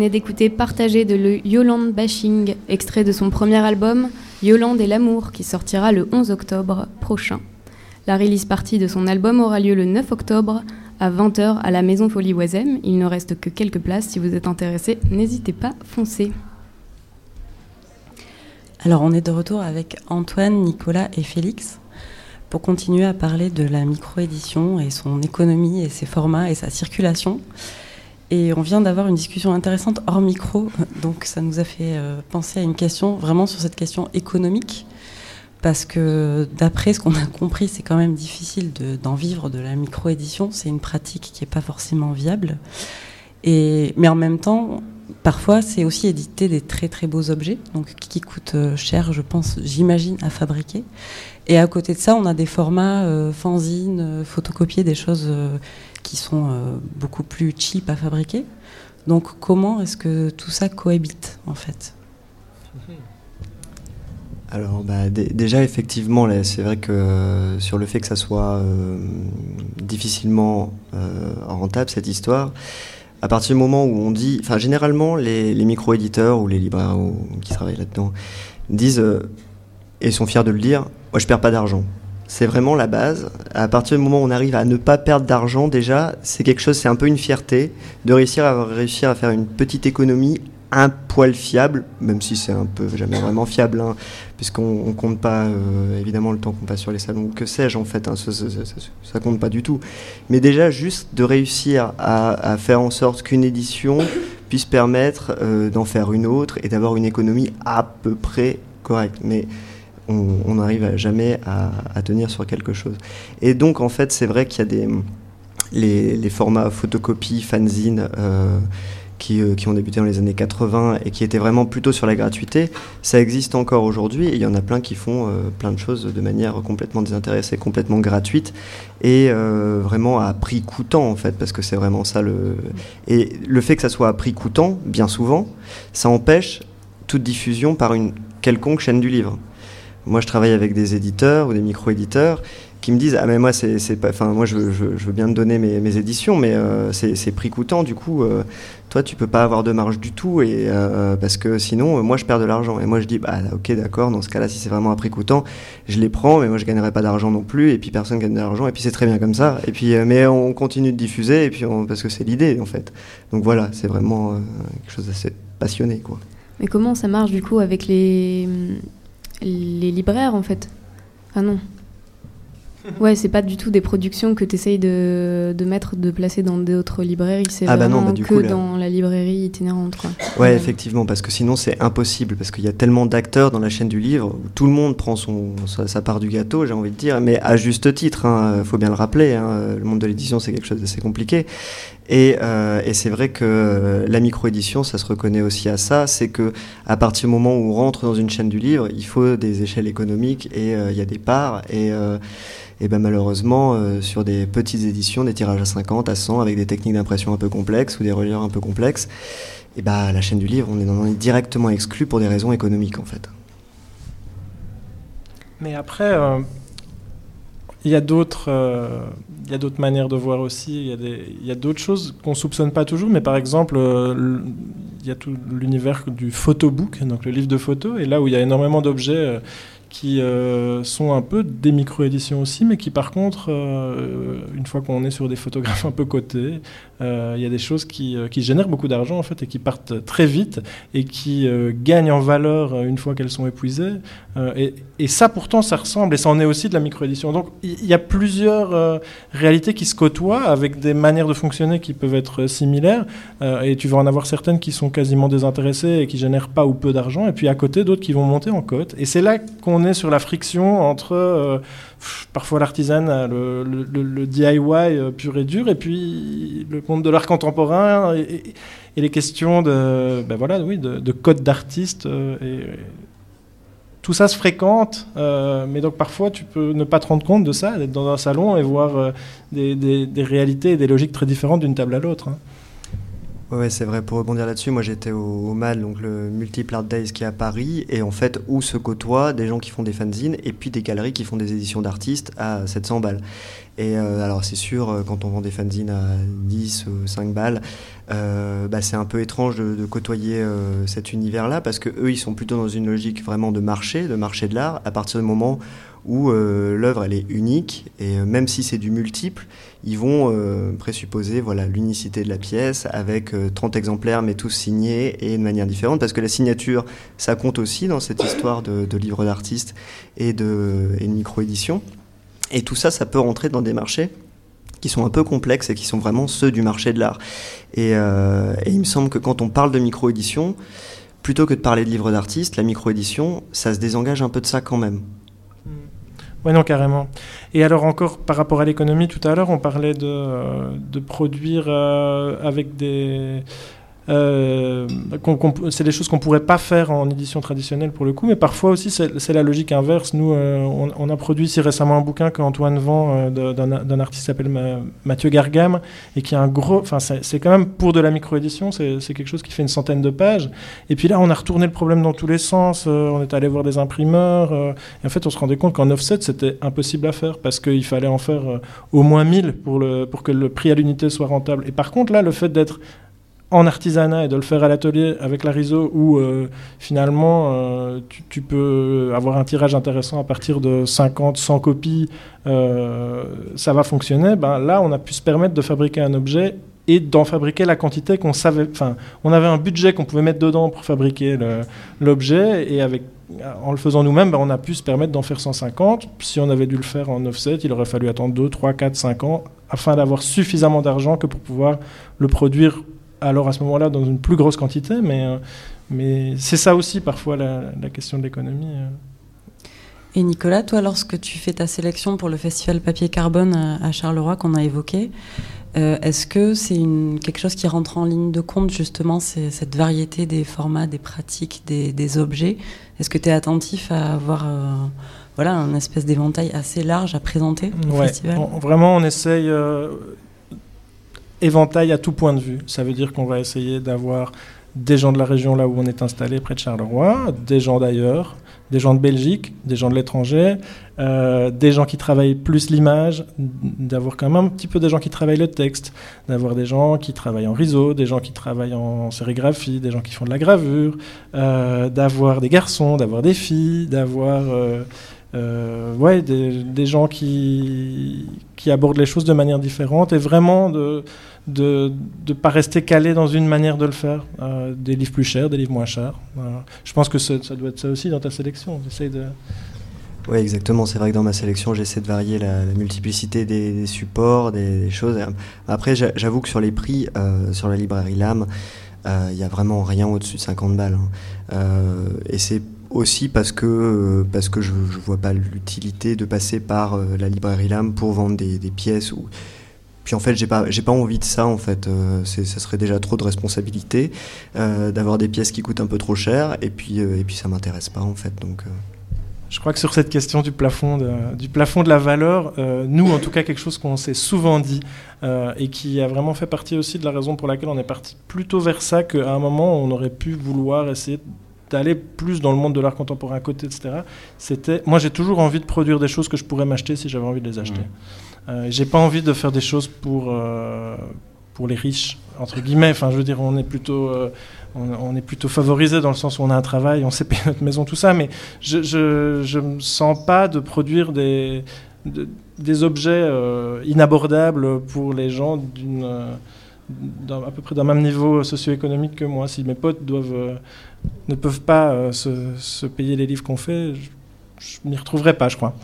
[SPEAKER 2] Venez d'écouter Partager de le Yolande Bashing, extrait de son premier album Yolande et l'amour, qui sortira le 11 octobre prochain. La release partie de son album aura lieu le 9 octobre à 20h à la Maison Folie Oisem. Il ne reste que quelques places. Si vous êtes intéressé, n'hésitez pas, foncez.
[SPEAKER 1] Alors on est de retour avec Antoine, Nicolas et Félix pour continuer à parler de la microédition et son économie et ses formats et sa circulation. Et on vient d'avoir une discussion intéressante hors micro, donc ça nous a fait euh, penser à une question vraiment sur cette question économique, parce que d'après ce qu'on a compris, c'est quand même difficile d'en vivre de la microédition, c'est une pratique qui n'est pas forcément viable. Et, mais en même temps, parfois, c'est aussi éditer des très très beaux objets, donc qui coûtent euh, cher, je pense, j'imagine, à fabriquer. Et à côté de ça, on a des formats euh, fanzines, photocopiés, des choses qui sont euh, beaucoup plus cheap à fabriquer. Donc comment est-ce que tout ça cohabite en fait?
[SPEAKER 4] Alors bah, dé- déjà effectivement, c'est vrai que euh, sur le fait que ça soit euh, difficilement rentable cette histoire, à partir du moment où on dit, enfin généralement les, micro-éditeurs ou les libraires qui travaillent là-dedans disent et sont fiers de le dire, moi je perds pas d'argent. C'est vraiment la base. À partir du moment où on arrive à ne pas perdre d'argent, déjà, c'est quelque chose, c'est un peu une fierté de réussir à faire une petite économie un poil fiable, même si c'est un peu jamais vraiment fiable, hein, puisqu'on on compte pas euh, évidemment le temps qu'on passe sur les salons, que sais-je en fait, hein, ça, ça- compte pas du tout. Mais déjà juste de réussir à, à faire en sorte qu'une édition puisse permettre euh, d'en faire une autre et d'avoir une économie à peu près correcte. Mais on n'arrive jamais à, tenir sur quelque chose. Et donc en fait c'est vrai qu'il y a des les, formats photocopie, fanzine. euh, qui, euh, qui ont débuté dans les années 80 et qui étaient vraiment plutôt sur la gratuité, ça existe encore aujourd'hui et il y en a plein qui font euh, plein de choses de manière complètement désintéressée, complètement gratuite et vraiment à prix coûtant en fait, parce que c'est vraiment ça le... Et le fait que ça soit à prix coûtant, bien souvent, ça empêche toute diffusion par une quelconque chaîne du livre. Moi, je travaille avec des éditeurs ou des micro-éditeurs qui me disent ah mais moi c'est pas moi je, veux- bien te donner mes, éditions mais euh, c'est prix coûtant du coup euh, toi tu peux pas avoir de marge du tout et euh, parce que sinon moi je perds de l'argent. Et moi je dis bah ok d'accord dans ce cas-là si c'est vraiment à prix coûtant je les prends mais moi je gagnerai pas d'argent non plus et puis personne gagne de l'argent et puis c'est très bien comme ça. Et puis mais on continue de diffuser et puis parce que c'est l'idée en fait. Donc voilà c'est vraiment quelque chose d'assez passionné quoi.
[SPEAKER 2] Mais comment ça marche du coup avec les, les libraires en fait Ah non. Ouais, c'est pas du tout des productions que tu essayes de, de mettre, de placer dans d'autres librairies. C'est
[SPEAKER 4] Ah bah non, bah du
[SPEAKER 2] que
[SPEAKER 4] coup, là-
[SPEAKER 2] dans la librairie itinérante. Quoi.
[SPEAKER 4] Ouais, effectivement, parce que sinon c'est impossible, parce qu'il y a tellement d'acteurs dans la chaîne du livre, où tout le monde prend son, sa, sa part du gâteau, j'ai envie de dire, mais à juste titre, il faut bien le rappeler, hein, le monde de l'édition c'est quelque chose d'assez compliqué. Et, euh, et c'est vrai que euh, la micro-édition, ça se reconnaît aussi à ça, c'est que à partir du moment où on rentre dans une chaîne du livre, il faut des échelles économiques et euh, il y a des parts. Et, ben malheureusement, sur des petites éditions, des tirages à 50, à 100, avec des techniques d'impression un peu complexes ou des relieurs un peu complexes, et bah la chaîne du livre, on est, directement exclu pour des raisons économiques en fait.
[SPEAKER 5] Mais après, il y a d'autres, y a d'autres manières de voir aussi. Il y a il d'autres choses qu'on soupçonne pas toujours. Mais par exemple, euh, il y a tout l'univers du photobook, donc le livre de photos, et là où il y a énormément d'objets. Qui euh, sont un peu des micro-éditions aussi, mais qui par contre, euh, une fois qu'on est sur des photographes un peu cotés, euh, il y a des choses qui, qui génèrent beaucoup d'argent en fait et qui partent très vite et qui gagnent en valeur une fois qu'elles sont épuisées. Et, ça pourtant ça ressemble et ça en est aussi de la micro-édition. Donc il il y, a plusieurs réalités qui se côtoient avec des manières de fonctionner qui peuvent être similaires et tu vas en avoir certaines qui sont quasiment désintéressées et qui génèrent pas ou peu d'argent et puis à côté d'autres qui vont monter en cote. Et c'est là qu'on sur la friction entre euh, parfois l'artisanat, le, DIY euh, pur et dur et puis le monde de l'art contemporain et, les questions de, ben voilà, oui, de, de code d'artiste. euh, et, tout ça se fréquente, mais donc parfois tu peux ne pas te rendre compte de ça, d'être dans un salon et voir des réalités et des logiques très différentes d'une table à l'autre. hein.
[SPEAKER 4] Ouais, c'est vrai, pour rebondir là-dessus, moi j'étais au, MAL, donc le Multiple Art Days qui est à Paris, et en fait, où se côtoient des gens qui font des fanzines et puis des galeries qui font des éditions d'artistes à 700 balles. Et alors c'est sûr, quand on vend des fanzines à 10 ou 5 balles, bah, c'est un peu étrange de, côtoyer cet univers-là parce que eux, ils sont plutôt dans une logique vraiment de marché, de marché de l'art, à partir du moment euh, l'œuvre elle est unique. Et euh, même si c'est du multiple, ils vont euh, présupposer voilà l'unicité de la pièce avec 30 exemplaires mais tous signés et de manière différente. Parce que la signature ça compte aussi dans cette histoire de, de livre d'artiste et de, micro-édition. Et tout ça ça peut rentrer dans des marchés qui sont un peu complexes et qui sont vraiment ceux du marché de l'art. Et, il me semble que quand on parle de micro-édition plutôt que de parler de livre d'artiste la micro-édition ça se désengage un peu de ça quand même
[SPEAKER 5] oui, non, carrément. Et alors encore, par rapport à l'économie, tout à l'heure, on parlait de, euh, de produire euh, avec des, euh, c'est des choses qu'on pourrait pas faire en édition traditionnelle pour le coup, mais parfois aussi c'est la logique inverse. Nous, euh, on, a produit si récemment un bouquin qu'Antoine vend euh, d'un artiste qui s'appelle Mathieu Gargam et qui a un gros, enfin c'est quand même pour de la micro-édition, c'est quelque chose qui fait une centaine de pages. Et puis là, on a retourné le problème dans tous les sens. on est allé voir des imprimeurs et en fait, on se rendait compte qu'en offset c'était impossible à faire parce qu'il fallait en faire au moins 1000 pour, le, pour que le prix à l'unité soit rentable. Et par contre, là, le fait d'être en artisanat et de le faire à l'atelier avec la RISO où euh, finalement euh, tu, peux avoir un tirage intéressant à partir de 50, 100 copies, euh, ça va fonctionner, ben là on a pu se permettre de fabriquer un objet et d'en fabriquer la quantité qu'on savait. Enfin, on avait un budget qu'on pouvait mettre dedans pour fabriquer l'objet et avec en le faisant nous-mêmes, ben, on a pu se permettre d'en faire 150. Si on avait dû le faire en offset, il aurait fallu attendre 2, 3, 4, 5 ans afin d'avoir suffisamment d'argent que pour pouvoir le produire alors à ce moment-là dans une plus grosse quantité, mais, euh, mais c'est ça aussi parfois la, question de l'économie. Euh.
[SPEAKER 1] Et Nicolas, toi, lorsque tu fais ta sélection pour le festival Papier Carbone à Charleroi qu'on a évoqué, euh, est-ce que c'est quelque chose qui rentre en ligne de compte, justement, cette variété des formats, des pratiques, des, objets? Est-ce que tu es attentif à avoir voilà, un espèce d'éventail assez large à présenter au festival?
[SPEAKER 5] Vraiment, on essaye éventail à tout point de vue. Ça veut dire qu'on va essayer d'avoir des gens de la région là où on est installé, près de Charleroi, des gens d'ailleurs, des gens de Belgique, des gens de l'étranger, euh, des gens qui travaillent plus l'image, d'avoir quand même un petit peu des gens qui travaillent le texte, d'avoir des gens qui travaillent en réseau, des gens qui travaillent en sérigraphie, des gens qui font de la gravure, euh, d'avoir des garçons, d'avoir des filles, d'avoir... Euh, euh, ouais, des, gens qui, qui abordent les choses de manière différente et vraiment de ne de, de pas rester calé dans une manière de le faire. Euh, des livres plus chers, des livres moins chers. Je pense que ça doit être ça aussi dans ta sélection. de...
[SPEAKER 4] Oui, exactement. C'est vrai que dans ma sélection, j'essaie de varier la, multiplicité des, supports, des, choses. Après, j'avoue que sur les prix, euh, sur la librairie LAM, il euh, n'y a vraiment rien au-dessus de 50 balles. Hein. et c'est aussi parce que, euh, parce que je ne vois pas l'utilité de passer par euh, la librairie LAM pour vendre des, pièces. Ou... Puis en fait, j'ai pas, pas envie de ça. En fait, euh, ça serait déjà trop de responsabilité d'avoir des pièces qui coûtent un peu trop cher. Et puis, et puis ça m'intéresse pas en fait. Donc.
[SPEAKER 5] Je crois que sur cette question du plafond de, du plafond de la valeur, nous, en tout cas, quelque chose qu'on s'est souvent dit et qui a vraiment fait partie aussi de la raison pour laquelle on est parti plutôt vers ça qu'à un moment, on aurait pu vouloir essayer d'aller plus dans le monde de l'art contemporain à côté, etc. C'était, moi, j'ai toujours envie de produire des choses que je pourrais m'acheter si j'avais envie de les acheter. Mmh. Euh, j'ai pas envie de faire des choses pour euh, pour les riches entre guillemets. Enfin, je veux dire, on est plutôt euh, on, est plutôt favorisé dans le sens où on a un travail, on sait payer notre maison, tout ça. Mais je je, je me sens pas de produire des des objets euh, inabordables pour les gens d'une à peu près d'un même niveau socio-économique que moi. Si mes potes doivent ne peuvent pas euh, se, payer les livres qu'on fait, je, ne m'y retrouverai pas, je crois.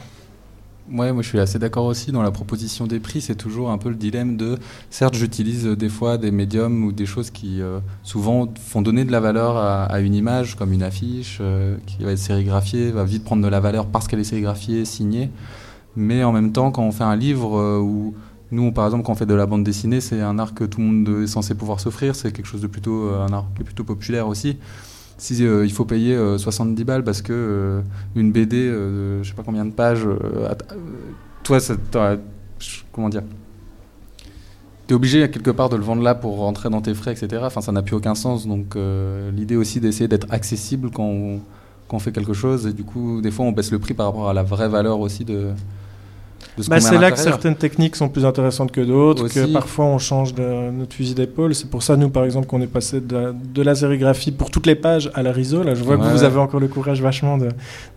[SPEAKER 3] Ouais, moi je suis assez d'accord aussi dans la proposition des prix. C'est toujours un peu le dilemme de, certes, j'utilise des fois des médiums ou des choses qui euh, souvent font donner de la valeur à, une image, comme une affiche euh, qui va être sérigraphiée, va vite prendre de la valeur parce qu'elle est sérigraphiée, signée. Mais en même temps, quand on fait un livre où nous, par exemple, quand on fait de la bande dessinée, c'est un art que tout le monde est censé pouvoir s'offrir. C'est quelque chose de plutôt un art qui est plutôt populaire aussi si euh, il faut payer 70 euh, balles parce que euh, une BD, je sais pas combien de pages, toi, ça, comment dire tu es obligé quelque part de le vendre là pour rentrer dans tes frais, etc. Enfin, ça n'a plus aucun sens. Donc, l'idée aussi d'essayer d'être accessible quand on, fait quelque chose. Et du coup, des fois, on baisse le prix par rapport à la vraie valeur aussi de.
[SPEAKER 5] Bah, C'est là que certaines techniques sont plus intéressantes que d'autres, que parfois on change de, notre fusil d'épaule. C'est pour ça, nous, par exemple, qu'on est passé de, la sérigraphie pour toutes les pages à la riso. Là, je vois que vous avez encore le courage vachement de,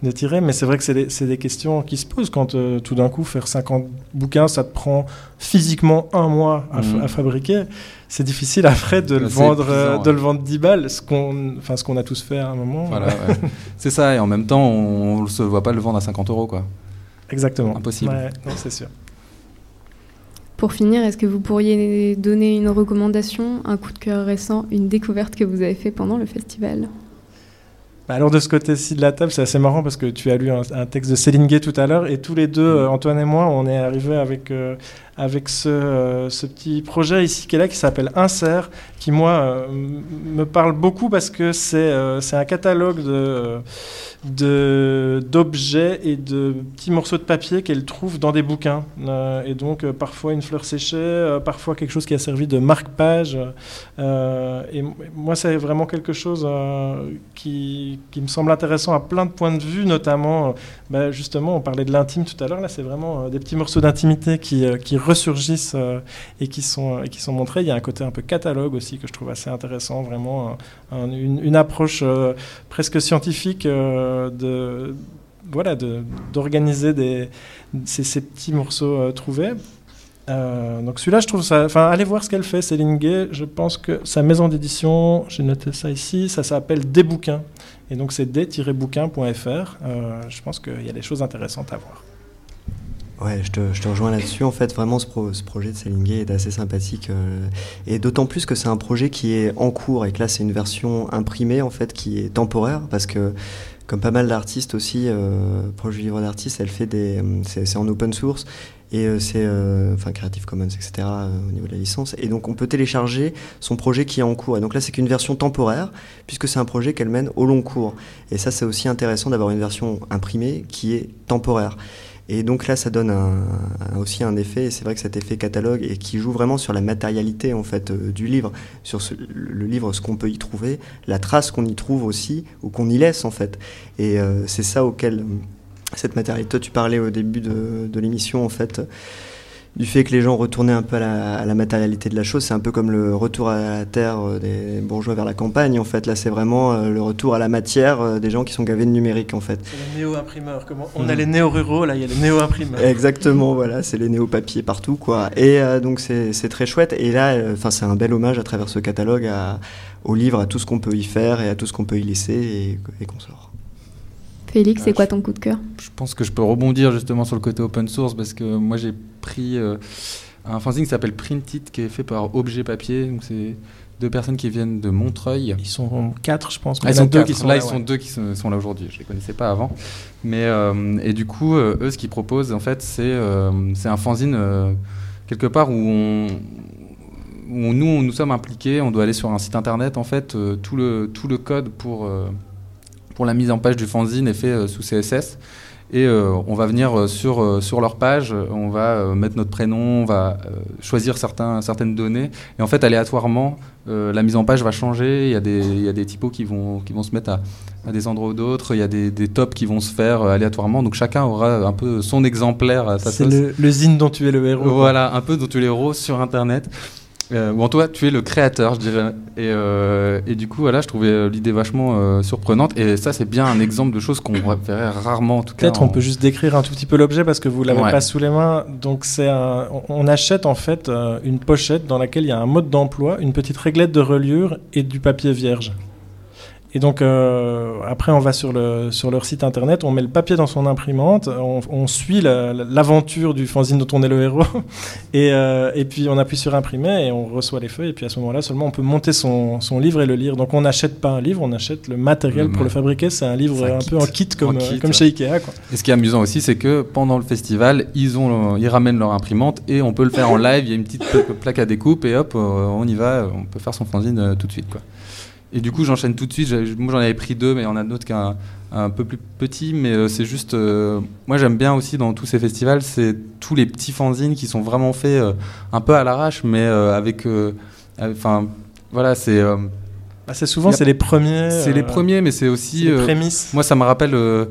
[SPEAKER 5] de tirer, mais c'est vrai que c'est des, des, questions qui se posent quand euh, tout d'un coup, faire 50 bouquins, ça te prend physiquement un mois à, mhm. fabriquer. C'est difficile après de, le vendre, euh, de le vendre 10 balles, ce qu'on enfin, ce qu'on a tous fait à un moment.
[SPEAKER 3] Voilà, (laughs) c'est ça, et en même temps, on ne se voit pas le vendre à 50 euros. quoi.
[SPEAKER 5] Exactement.
[SPEAKER 3] Impossible.
[SPEAKER 5] non, c'est sûr.
[SPEAKER 2] Pour finir, est-ce que vous pourriez donner une recommandation, un coup de cœur récent, une découverte que vous avez fait pendant le festival?
[SPEAKER 5] Bah, alors de ce côté-ci de la table, c'est assez marrant parce que tu as lu un, texte de Céline Gay tout à l'heure et tous les deux, mm. euh, Antoine et moi, on est arrivés avec euh, avec ce, euh, ce, petit projet ici est là qui s'appelle Insert, qui moi euh, me parle beaucoup parce que c'est euh, un catalogue d'objets et de petits morceaux de papier qu'elle trouve dans des bouquins. et donc parfois une fleur séchée, parfois quelque chose qui a servi de marque-page. et moi c'est vraiment quelque chose qui, qui, me semble intéressant à plein de points de vue, notamment bah, justement on parlait de l'intime tout à l'heure, là c'est vraiment des petits morceaux d'intimité qui, qui ressurgissent euh, et, qui sont, et qui sont montrés. Il y a un côté un peu catalogue aussi que je trouve assez intéressant, vraiment une, approche euh, presque scientifique euh, de voilà, d'organiser ces, petits morceaux trouvés. donc celui-là, je trouve ça... Enfin, allez voir ce qu'elle fait, Céline Gay. Je pense que sa maison d'édition, j'ai noté ça ici, ça s'appelle Des bouquins. Et donc c'est des-bouquins.fr. je pense qu'il y a des choses intéressantes à voir.
[SPEAKER 4] Ouais, je te, je te rejoins là-dessus. En fait, vraiment, ce, ce projet de Céline est assez sympathique. Euh, et d'autant plus que c'est un projet qui est en cours et que là, c'est une version imprimée, en fait, qui est temporaire. Parce que, comme pas mal d'artistes aussi, euh, proche du livre d'artistes, elle fait des. C'est en open source. Et euh, c'est. Euh, enfin, Creative Commons, etc., au niveau de la licence. Et donc, on peut télécharger son projet qui est en cours. Et donc là, c'est qu'une version temporaire, puisque c'est un projet qu'elle mène au long cours. Et ça, c'est aussi intéressant d'avoir une version imprimée qui est temporaire. Et donc là, ça donne aussi un effet, et c'est vrai que cet effet catalogue, et qui joue vraiment sur la matérialité en fait euh, du livre, sur le livre, ce qu'on peut y trouver, la trace qu'on y trouve aussi, ou qu'on y laisse en fait. Et euh, c'est ça auquel cette matérialité, toi tu parlais au début de, de l'émission en fait, du fait que les gens retournaient un peu à la, matérialité de la chose. C'est un peu comme le retour à la terre euh, des bourgeois vers la campagne. En fait, là, c'est vraiment euh, le retour à la matière euh, des gens qui sont gavés de numérique. En fait.
[SPEAKER 5] Les néo-imprimeurs. On a les néo-ruraux, là, il y a les néo-imprimeurs.
[SPEAKER 4] Exactement, voilà, c'est les néo-papiers partout, quoi. Et donc, c'est très chouette. Et là, enfin, c'est un bel hommage à travers ce catalogue à, au livre, à tout ce qu'on peut y faire et à tout ce qu'on peut y laisser et, et qu'on sort.
[SPEAKER 2] Félix, c'est quoi ton coup de cœur?
[SPEAKER 3] Je pense que je peux rebondir justement sur le côté open source parce que moi j'ai pris euh, un fanzine qui s'appelle Printit qui est fait par Objet Papier. Donc c'est deux personnes qui viennent de Montreuil.
[SPEAKER 5] Ils sont quatre, je pense.
[SPEAKER 3] Ah, ils sont deux qui sont là. Ils sont deux qui sont, là aujourd'hui. Je les connaissais pas avant. Mais euh, et du coup, euh, eux, ce qu'ils proposent en fait, c'est c'est un fanzine quelque part où on où nous, nous sommes impliqués, on doit aller sur un site internet, en fait, tout, le, tout le code pour, pour la mise en page du fanzine est fait euh, sous CSS. Et euh, on va venir euh, sur, sur leur page, on va mettre notre prénom, on va choisir certains, certaines données. Et en fait, aléatoirement, la mise en page va changer. Il y a des, il y a des typos qui vont, qui vont se mettre à, à des endroits ou d'autres. Il y a des, des, tops qui vont se faire aléatoirement. Donc chacun aura un peu son exemplaire.
[SPEAKER 5] C'est le, le zine dont tu es le héros.
[SPEAKER 3] Voilà, un peu dont tu es le héros sur Internet. Euh, ou en toi, tu es le créateur, je dirais. Et, euh, et du coup, voilà, je trouvais euh, l'idée vachement surprenante. Et ça, c'est bien un exemple de choses qu'on verrait rarement, en tout
[SPEAKER 5] cas. Peut-être on peut juste décrire un tout petit peu l'objet parce que vous l'avez pas sous les mains. Donc, c'est on achète en fait une pochette dans laquelle il y a un mode d'emploi, une petite réglette de reliure et du papier vierge. Et donc euh, après, on va sur, le, sur leur site internet, on met le papier dans son imprimante, on, suit l'aventure du fanzine dont on est le héros, (laughs) et, euh, et, puis on appuie sur imprimer et on reçoit les feuilles. Et puis à ce moment-là, seulement on peut monter son, son livre et le lire. Donc on n'achète pas un livre, on achète le matériel pour le fabriquer. C'est un livre un, peu en kit comme, comme chez Ikea. Quoi.
[SPEAKER 3] Et ce qui est amusant aussi, c'est que pendant le festival, ils, ont, ils ramènent leur imprimante et on peut le faire en live. Il y a une petite plaque à découpe et hop, on y va, on peut faire son fanzine euh, tout de suite. Quoi. Et du coup, j'enchaîne tout de suite. Moi, j'en avais pris deux, mais il y en a d'autres qui sont un, peu plus petits. Mais euh, c'est juste. Euh, moi, j'aime bien aussi dans tous ces festivals, c'est tous les petits fanzines qui sont vraiment faits euh, un peu à l'arrache, mais avec. Enfin, voilà, c'est.
[SPEAKER 5] Ah, c'est souvent, c'est les premiers.
[SPEAKER 3] C'est les
[SPEAKER 5] euh,
[SPEAKER 3] premiers, mais c'est aussi.
[SPEAKER 5] c'est les
[SPEAKER 3] euh,
[SPEAKER 5] prémices.
[SPEAKER 3] moi, ça me rappelle. euh,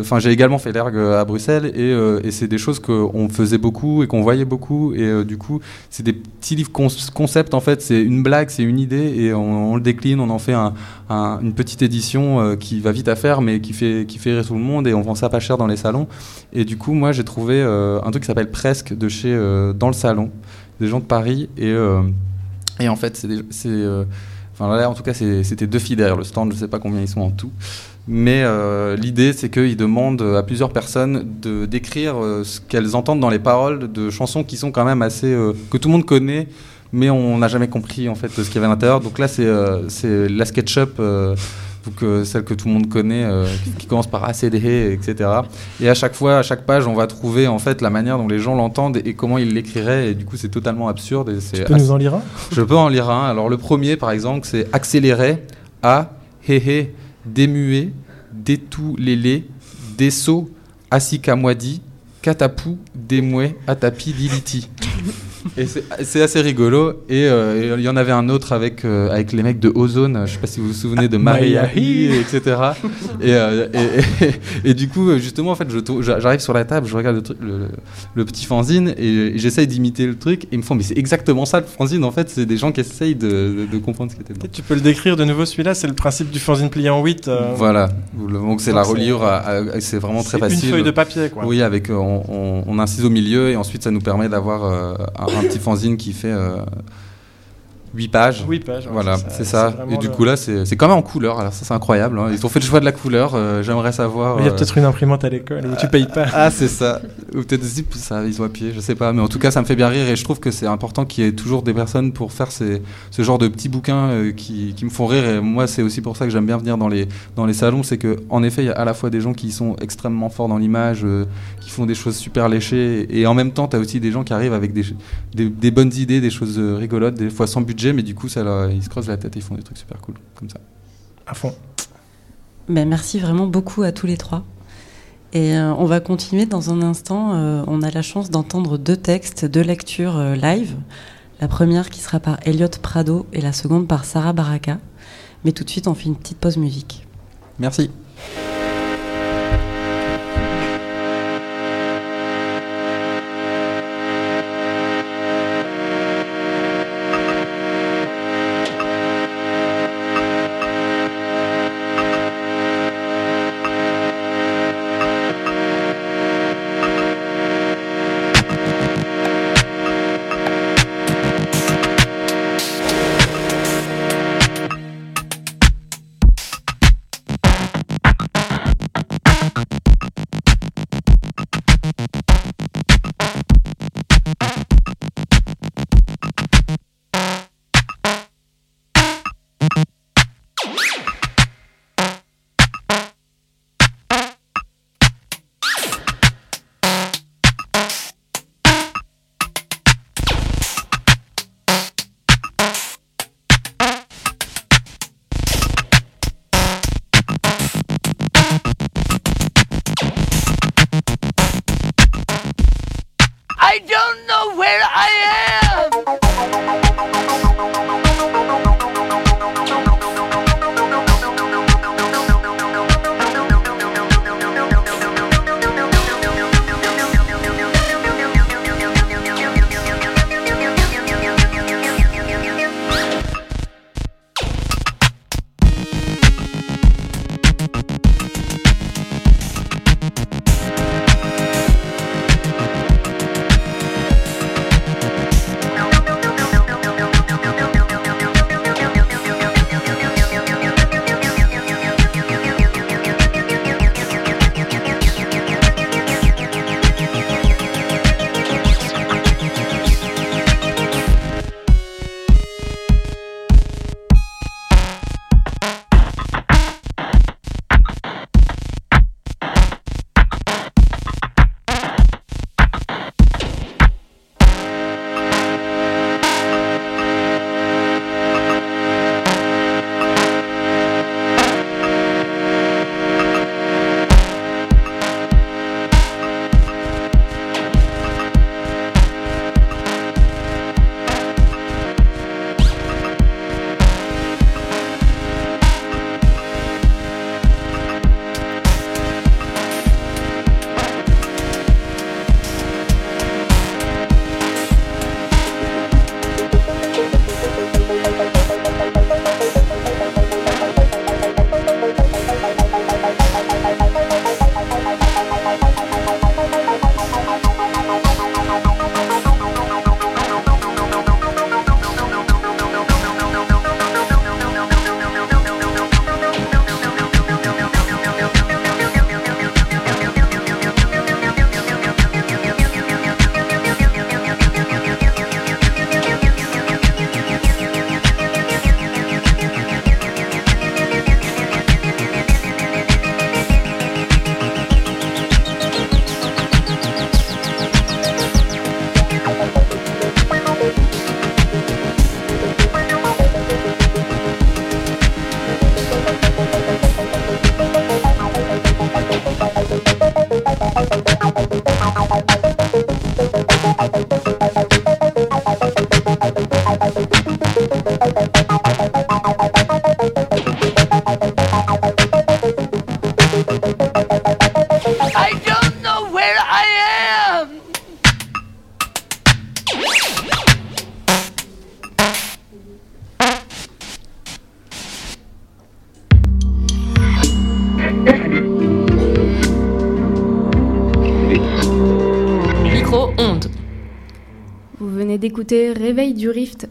[SPEAKER 3] Enfin, j'ai également fait l'ergue à Bruxelles et, euh, et c'est des choses qu'on faisait beaucoup et qu'on voyait beaucoup. Et euh, du coup, c'est des petits livres con- concepts en fait. C'est une blague, c'est une idée et on, on le décline, on en fait un- un- une petite édition euh, qui va vite à faire, mais qui fait, qui fait rire tout le monde et on vend ça pas cher dans les salons. Et du coup, moi, j'ai trouvé euh, un truc qui s'appelle Presque de chez euh, Dans le Salon, des gens de Paris. Et, euh, et en fait, c'est. Enfin là, en tout cas, c'était deux filles derrière le stand, je sais pas combien ils sont en tout. Mais euh, l'idée, c'est qu'ils demandent à plusieurs personnes de décrire euh, ce qu'elles entendent dans les paroles de chansons qui sont quand même assez. euh, que tout le monde connaît, mais on n'a jamais compris en fait ce qu'il y avait à l'intérieur. Donc là, c'est la SketchUp, euh, celle que tout le monde connaît, euh, qui, commence par ACDH, etc. Et à chaque fois, à chaque page, on va trouver en fait la manière dont les gens l'entendent et comment ils l'écriraient. Et du coup, c'est totalement absurde. Et
[SPEAKER 5] Tu peux
[SPEAKER 3] assez-
[SPEAKER 5] nous en lire un?
[SPEAKER 3] Je peux en lire un. Alors le premier, par exemple, c'est accélérer, a, hé hé, démuer, détou, lélé, désso, asikamwadi, katapou, démoué, atapi, diliti. Et c'est c'est assez rigolo. Et euh, il y en avait un autre avec, euh, avec les mecs de Ozone. Je sais pas si vous vous souvenez de Maria etc. Et, euh, et, et- et du coup, justement, en fait, j'arrive sur la table, je regarde le, truc- le, le petit fanzine et, j'essaye d'imiter le truc. Et ils me font, mais c'est exactement ça le fanzine. En fait, c'est des gens qui essayent de, de- de comprendre ce qui était dedans.
[SPEAKER 5] Tu peux le décrire de nouveau celui-là, c'est le principe du fanzine plié en 8. euh,
[SPEAKER 3] Voilà. Donc c'est la
[SPEAKER 5] c'est-
[SPEAKER 3] reliure. C'est vraiment très
[SPEAKER 5] c'est
[SPEAKER 3] facile.
[SPEAKER 5] Une feuille de papier, quoi.
[SPEAKER 3] Oui, avec on, on, on incise au milieu et ensuite ça nous permet d'avoir un, un petit fanzine qui fait euh, 8 pages.
[SPEAKER 5] 8 pages.
[SPEAKER 3] Voilà, c'est ça. Et du coup là, c'est quand même en couleur. Alors ça, c'est incroyable. hein. Ils ont fait le choix de la couleur. euh, J'aimerais savoir.
[SPEAKER 5] Il y a
[SPEAKER 3] euh,
[SPEAKER 5] peut-être une imprimante à l'école où tu payes pas.
[SPEAKER 3] ah, c'est ça. Ou peut-être zip, ça, ils ont appuyé, je sais pas. Mais en tout cas, ça me fait bien rire et je trouve que c'est important qu'il y ait toujours des personnes pour faire ces, ce genre de petits bouquins euh, qui, qui me font rire. Et moi, c'est aussi pour ça que j'aime bien venir dans les, dans les salons. C'est que, en effet, il y a à la fois des gens qui sont extrêmement forts dans l'image, qui font des choses super léchées. Et en même temps, tu as aussi des gens qui arrivent avec des, des, des bonnes idées, des choses rigolotes, des fois sans budget, mais du coup, ça, ils se creusent la tête et ils font des trucs super cool. Comme ça.
[SPEAKER 5] À fond.
[SPEAKER 1] Ben, merci vraiment beaucoup à tous les trois. Et euh, on va continuer dans un instant. Euh, on a la chance d'entendre deux textes, deux lectures euh, live. La première qui sera par Elliot Prado et la seconde par Sarah Baraka. Mais tout de suite, on fait une petite pause musique.
[SPEAKER 3] Merci.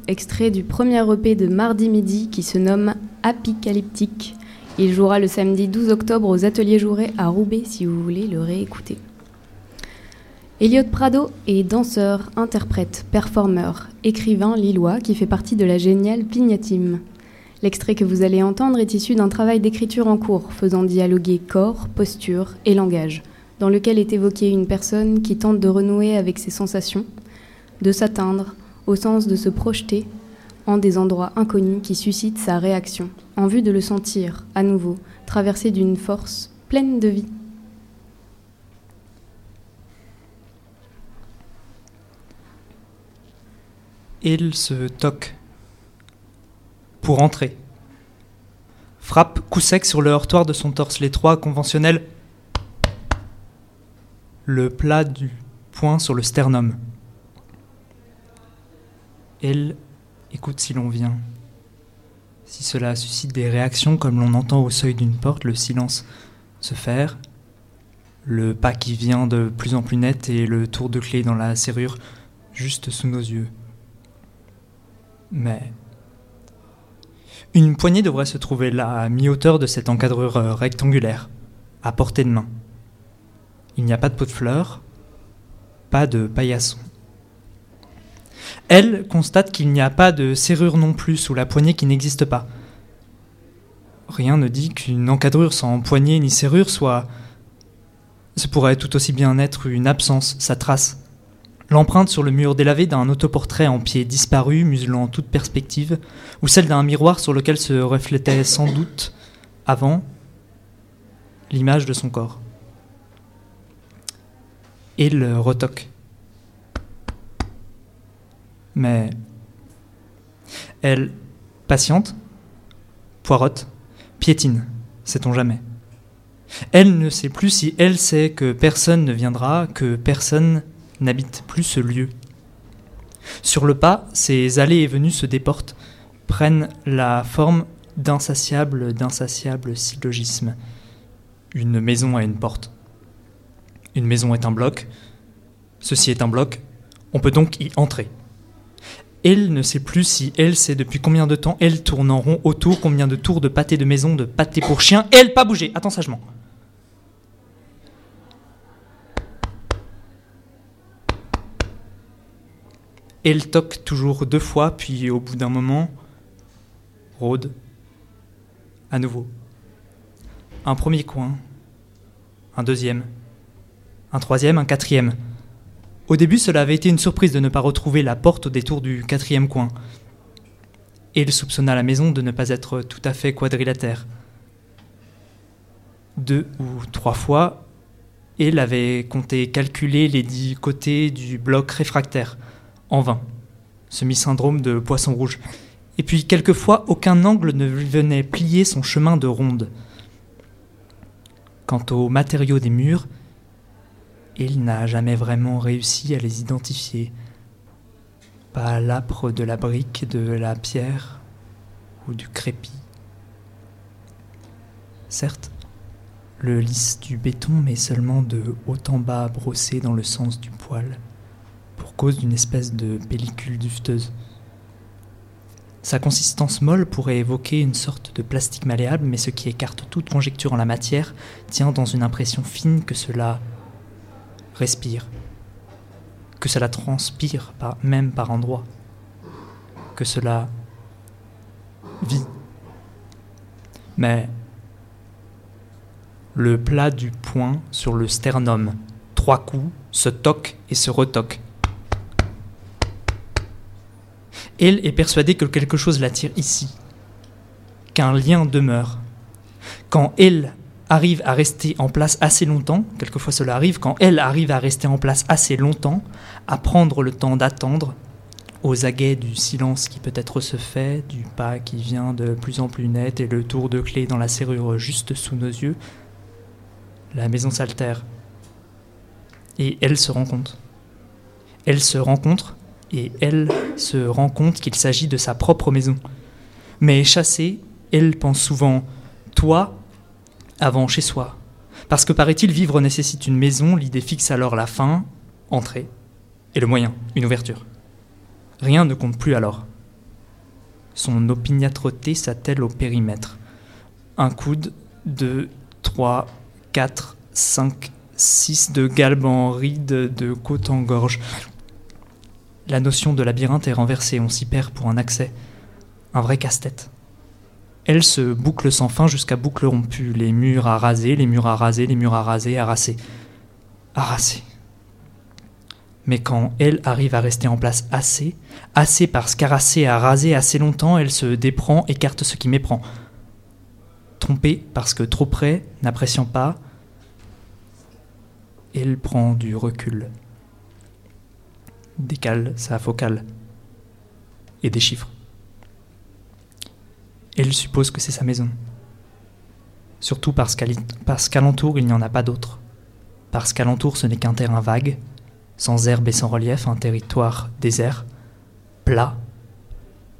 [SPEAKER 2] Extrait du premier EP de mardi midi qui se nomme Apocalyptique. Il jouera le samedi 12 octobre aux Ateliers Jouret à Roubaix si vous voulez le réécouter. Elliot Prado est danseur, interprète, performeur, écrivain lillois qui fait partie de la géniale Pignatime. L'extrait que vous allez entendre est issu d'un travail d'écriture en cours faisant dialoguer corps, posture et langage, dans lequel est évoquée une personne qui tente de renouer avec ses sensations, de s'atteindre, au sens de se projeter en des endroits inconnus qui suscitent sa réaction, en vue de le sentir, à nouveau, traversé d'une force pleine de vie.
[SPEAKER 7] Il se toque pour entrer. Frappe coup sec sur le heurtoir de son torse l'étroit conventionnel. Le plat du poing sur le sternum. Elle écoute si l'on vient. Si cela suscite des réactions comme l'on entend au seuil d'une porte, le silence se faire, le pas qui vient de plus en plus net et le tour de clé dans la serrure juste sous nos yeux. Mais une poignée devrait se trouver là, à mi-hauteur de cette encadrure euh, rectangulaire, à portée de main. Il n'y a pas de pot de fleurs, pas de paillasson. Elle constate qu'il n'y a pas de serrure non plus sous la poignée qui n'existe pas. Rien ne dit qu'une encadrure sans poignée ni serrure soit... Ce pourrait tout aussi bien être une absence, sa trace. L'empreinte sur le mur délavé d'un autoportrait en pied disparu, muselant toute perspective, ou celle d'un miroir sur lequel se reflétait sans doute, avant, l'image de son corps. Et le retoque. Mais elle patiente, poirote, piétine, sait-on jamais. Elle ne sait plus si elle sait que personne ne viendra, que personne n'habite plus ce lieu. Sur le pas, ces allées et venues se déportent, prennent la forme d'insatiables, d'insatiables syllogismes. Une maison a une porte. Une maison est un bloc. Ceci est un bloc. On peut donc y entrer. Elle ne sait plus si elle sait depuis combien de temps elle tourne en rond autour, combien de tours de pâté de maison, de pâté pour chien. Elle pas bouger. Attends sagement. Elle toque toujours deux fois, puis au bout d'un moment, rôde à nouveau. Un premier coin, un deuxième, un troisième, un quatrième. Au début, cela avait été une surprise de ne pas retrouver la porte au détour du quatrième coin. Et il soupçonna la maison de ne pas être tout à fait quadrilatère. Deux ou trois fois, il avait compté calculer les dix côtés du bloc réfractaire en vain, semi-syndrome de poisson rouge. Et puis quelquefois, aucun angle ne lui venait plier son chemin de ronde. Quant aux matériaux des murs, il n'a jamais vraiment réussi à les identifier. Pas l'âpre de la brique, de la pierre ou du crépi. Certes, le lisse du béton, mais seulement de haut en bas brossé dans le sens du poil pour cause d'une espèce de pellicule dufteuse. Sa consistance molle pourrait évoquer une sorte de plastique malléable, mais ce qui écarte toute conjecture en la matière tient dans une impression fine que cela respire, que cela transpire même par endroits, que cela vit. Mais le plat du poing sur le sternum, trois coups, se toque et se retoque, Elle est persuadée que quelque chose l'attire ici, qu'un lien demeure. Quand elle arrive à rester en place assez longtemps, quelquefois cela arrive, quand elle arrive à rester en place assez longtemps, à prendre le temps d'attendre, aux aguets du silence qui peut-être se fait, du pas qui vient de plus en plus net et le tour de clé dans la serrure juste sous nos yeux, la maison s'altère. Et elle se rend compte. Elle se rencontre et elle se rend compte qu'il s'agit de sa propre maison. Mais chassée, elle pense souvent toi avant chez soi. Parce que paraît-il, vivre nécessite une maison, l'idée fixe alors la fin, entrée, et le moyen, une ouverture. Rien ne compte plus alors. Son opiniâtreté s'attelle au périmètre. Un coude, deux, trois, quatre, cinq, six de galbe en ride de côte en gorge. La notion de labyrinthe est renversée, on s'y perd pour un accès. Un vrai casse-tête. Elle se boucle sans fin jusqu'à boucle rompue, les murs à raser, les murs à raser, les murs à raser, à raser. Mais quand elle arrive à rester en place assez, assez parce qu'arrasser à raser assez longtemps, elle se déprend, écarte ce qui méprend. Trompée parce que trop près, n'appréciant pas, elle prend du recul. Décale sa focale et des chiffres. Elle suppose que c'est sa maison. Surtout parce qu'alentour il n'y en a pas d'autre. Parce qu'alentour ce n'est qu'un terrain vague, sans herbe et sans relief, un territoire désert, plat,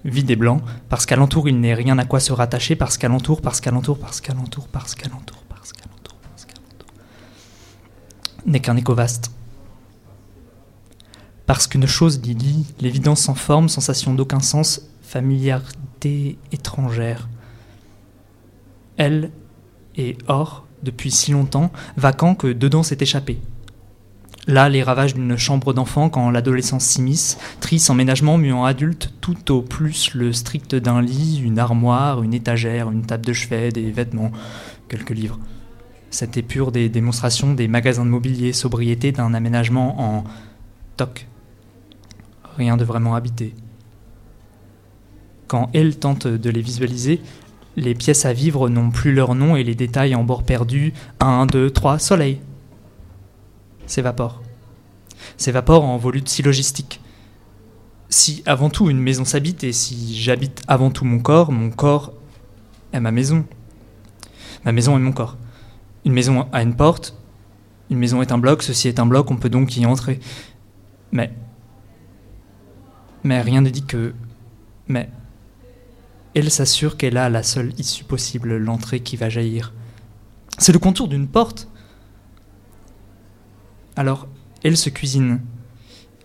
[SPEAKER 7] vide et blanc, parce qu'alentour il n'est rien à quoi se rattacher, parce qu'alentour, parce qu'alentour, parce qu'alentour, parce qu'alentour, parce qu'alentour, parce qu'alentour, n'est qu'un écho vaste. Parce qu'une chose dit l'évidence sans forme, sensation d'aucun sens, familiarité étrangère. Elle est hors depuis si longtemps, vacant que dedans s'est échappé. Là, les ravages d'une chambre d'enfant quand l'adolescence s'immisce, triste emménagement muant adulte, tout au plus le strict d'un lit, une armoire, une étagère, une table de chevet, des vêtements, quelques livres. Cette épure des démonstrations des magasins de mobilier, sobriété d'un aménagement en toc. Rien de vraiment habité. Quand elle tente de les visualiser, les pièces à vivre n'ont plus leur nom et les détails en bord perdu 1, 2, 3, soleil s'évaporent. S'évaporent en volutes si logistiques. Si avant tout une maison s'habite et si j'habite avant tout mon corps, mon corps est ma maison. Ma maison est mon corps. Une maison a une porte, une maison est un bloc, ceci est un bloc, on peut donc y entrer. Mais. Mais rien ne dit que. Mais elle s'assure qu'elle a la seule issue possible, l'entrée qui va jaillir. C'est le contour d'une porte. Alors, elle se cuisine.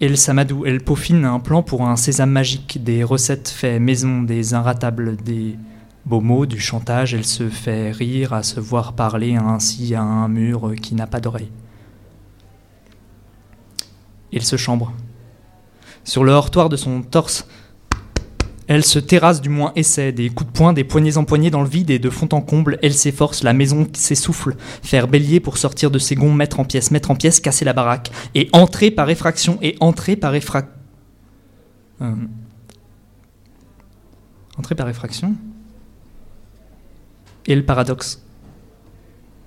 [SPEAKER 7] Elle s'amadoue, elle peaufine un plan pour un sésame magique, des recettes faites maison, des inratables, des beaux mots, du chantage. Elle se fait rire à se voir parler ainsi à un mur qui n'a pas d'oreille. Elle se chambre. Sur le hortoir de son torse, elle se terrasse du moins essaie, des coups de poing, des poignées empoignées dans le vide et de fond en comble, elle s'efforce, la maison s'essouffle, faire bélier pour sortir de ses gonds, mettre en pièces, mettre en pièces, casser la baraque, et entrer par effraction, et entrer par effraction. Euh... Entrer par effraction Et le paradoxe.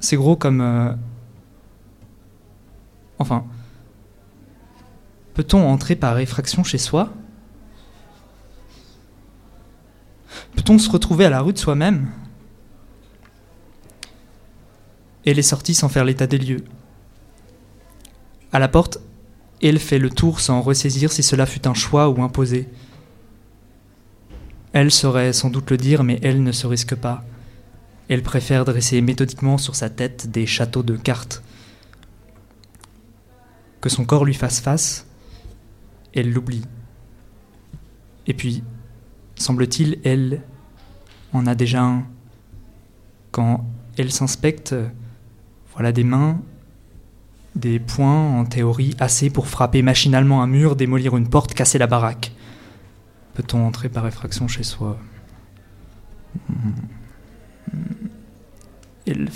[SPEAKER 7] C'est gros comme... Euh... Enfin... Peut-on entrer par effraction chez soi? Peut-on se retrouver à la rue de soi-même? Elle est sortie sans faire l'état des lieux. À la porte, elle fait le tour sans ressaisir si cela fut un choix ou imposé. Elle saurait sans doute le dire, mais elle ne se risque pas. Elle préfère dresser méthodiquement sur sa tête des châteaux de cartes. Que son corps lui fasse face, elle l'oublie. Et puis, semble-t-il, elle en a déjà un. Quand elle s'inspecte, voilà des mains, des poings, en théorie assez pour frapper machinalement un mur, démolir une porte, casser la baraque. Peut-on entrer par effraction chez soi? Elle,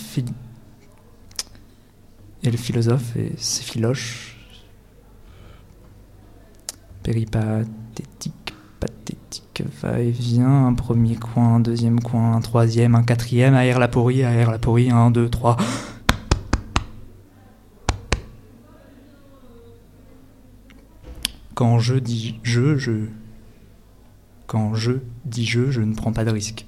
[SPEAKER 7] le philosophe et ses philoches. Péripathétique va-et-vient, un premier coin, un deuxième coin, un troisième, un quatrième, aère la porie, aère la porie, un, deux, trois. Quand je dis je, je. Quand je dis je, je ne prends pas de risque.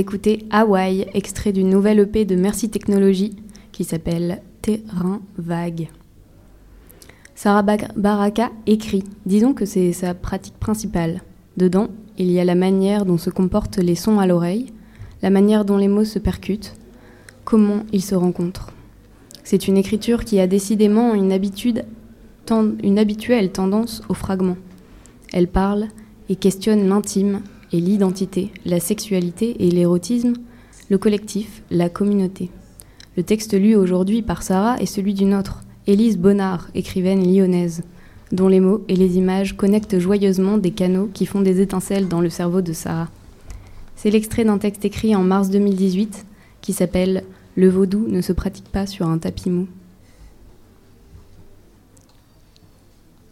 [SPEAKER 2] D'écouter Hawaii, extrait d'une nouvelle EP de Merci Technologies qui s'appelle Terrain vague. Sarah Baraka écrit, disons que c'est sa pratique principale. Dedans, il y a la manière dont se comportent les sons à l'oreille, la manière dont les mots se percutent, comment ils se rencontrent. C'est une écriture qui a décidément une, habitude, une habituelle tendance au fragment. Elle parle et questionne l'intime et l'identité, la sexualité et l'érotisme, le collectif, la communauté. Le texte lu aujourd'hui par Sarah est celui d'une autre, Élise Bonnard, écrivaine lyonnaise, dont les mots et les images connectent joyeusement des canaux qui font des étincelles dans le cerveau de Sarah. C'est l'extrait d'un texte écrit en mars 2018 qui s'appelle Le vaudou ne se pratique pas sur un tapis mou.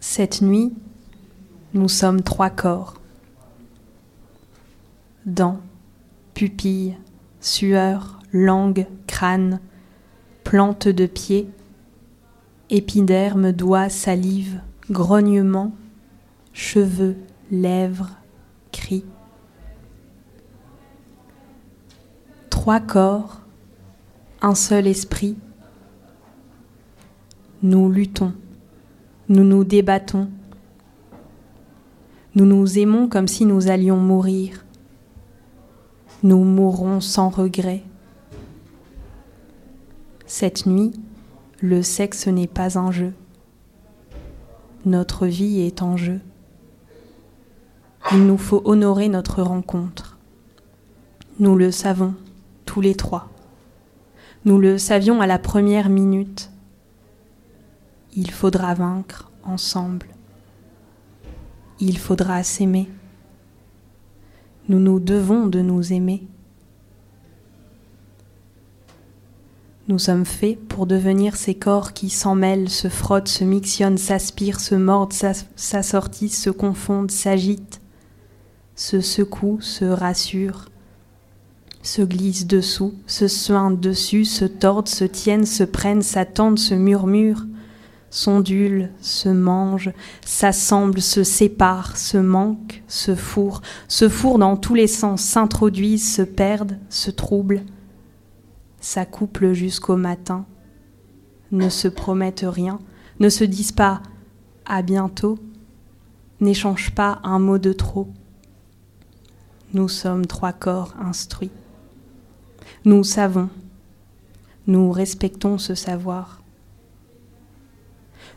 [SPEAKER 8] Cette nuit, nous sommes trois corps. Dents, pupilles, sueur, langue, crâne, plantes de pied, épiderme, doigts, salive, grognement, cheveux, lèvres, cris. Trois corps, un seul esprit. Nous luttons, nous nous débattons, nous nous aimons comme si nous allions mourir. Nous mourrons sans regret. Cette nuit, le sexe n'est pas un jeu. Notre vie est en jeu. Il nous faut honorer notre rencontre. Nous le savons, tous les trois. Nous le savions à la première minute. Il faudra vaincre ensemble. Il faudra s'aimer. Nous nous devons de nous aimer. Nous sommes faits pour devenir ces corps qui s'en mêlent, se frottent, se mixtionnent, s'aspirent, se mordent, s'assortissent, se confondent, s'agitent, se secouent, se rassurent, se glissent dessous, se soignent dessus, se tordent, se tiennent, se prennent, s'attendent, se murmurent, s'ondulent, se mangent, s'assemblent, se séparent, se manquent, se fourrent, se fourrent dans tous les sens, s'introduisent, se perdent, se troublent, s'accouplent jusqu'au matin, ne se promettent rien, ne se disent pas à bientôt, n'échangent pas un mot de trop. Nous sommes trois corps instruits. Nous savons, nous respectons ce savoir.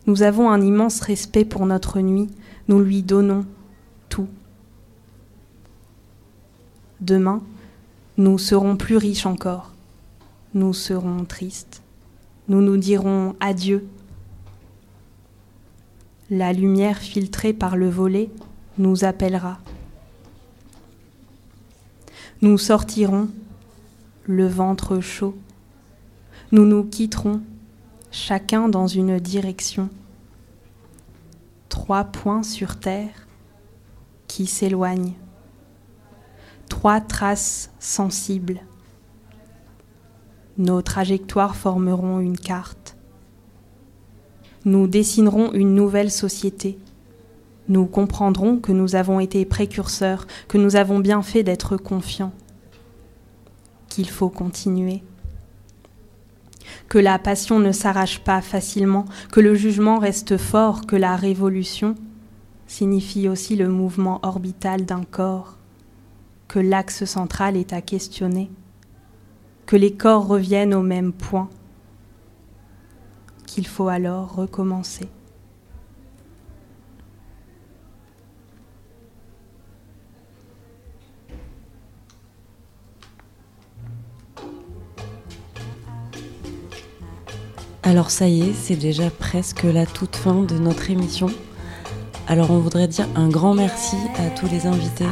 [SPEAKER 8] Nous avons un immense respect pour notre nuit, nous lui donnons tout. Demain, nous serons plus riches encore, nous serons tristes, nous nous dirons adieu. La lumière filtrée par le volet nous appellera. Nous sortirons, le ventre chaud. Nous nous quitterons, chacun dans une direction. Trois points sur terre qui s'éloignent. Trois traces sensibles. Nos trajectoires formeront une carte. Nous dessinerons une nouvelle société. Nous comprendrons que nous avons été précurseurs, que nous avons bien fait d'être confiants, qu'il faut continuer que la passion ne s'arrache pas facilement, que le jugement reste fort, que la révolution signifie aussi le mouvement orbital d'un corps, que l'axe central est à questionner, que les corps reviennent au même point, qu'il faut alors recommencer.
[SPEAKER 1] Alors ça y est, c'est déjà presque la toute fin de notre émission. Alors on voudrait dire un grand merci à tous les invités,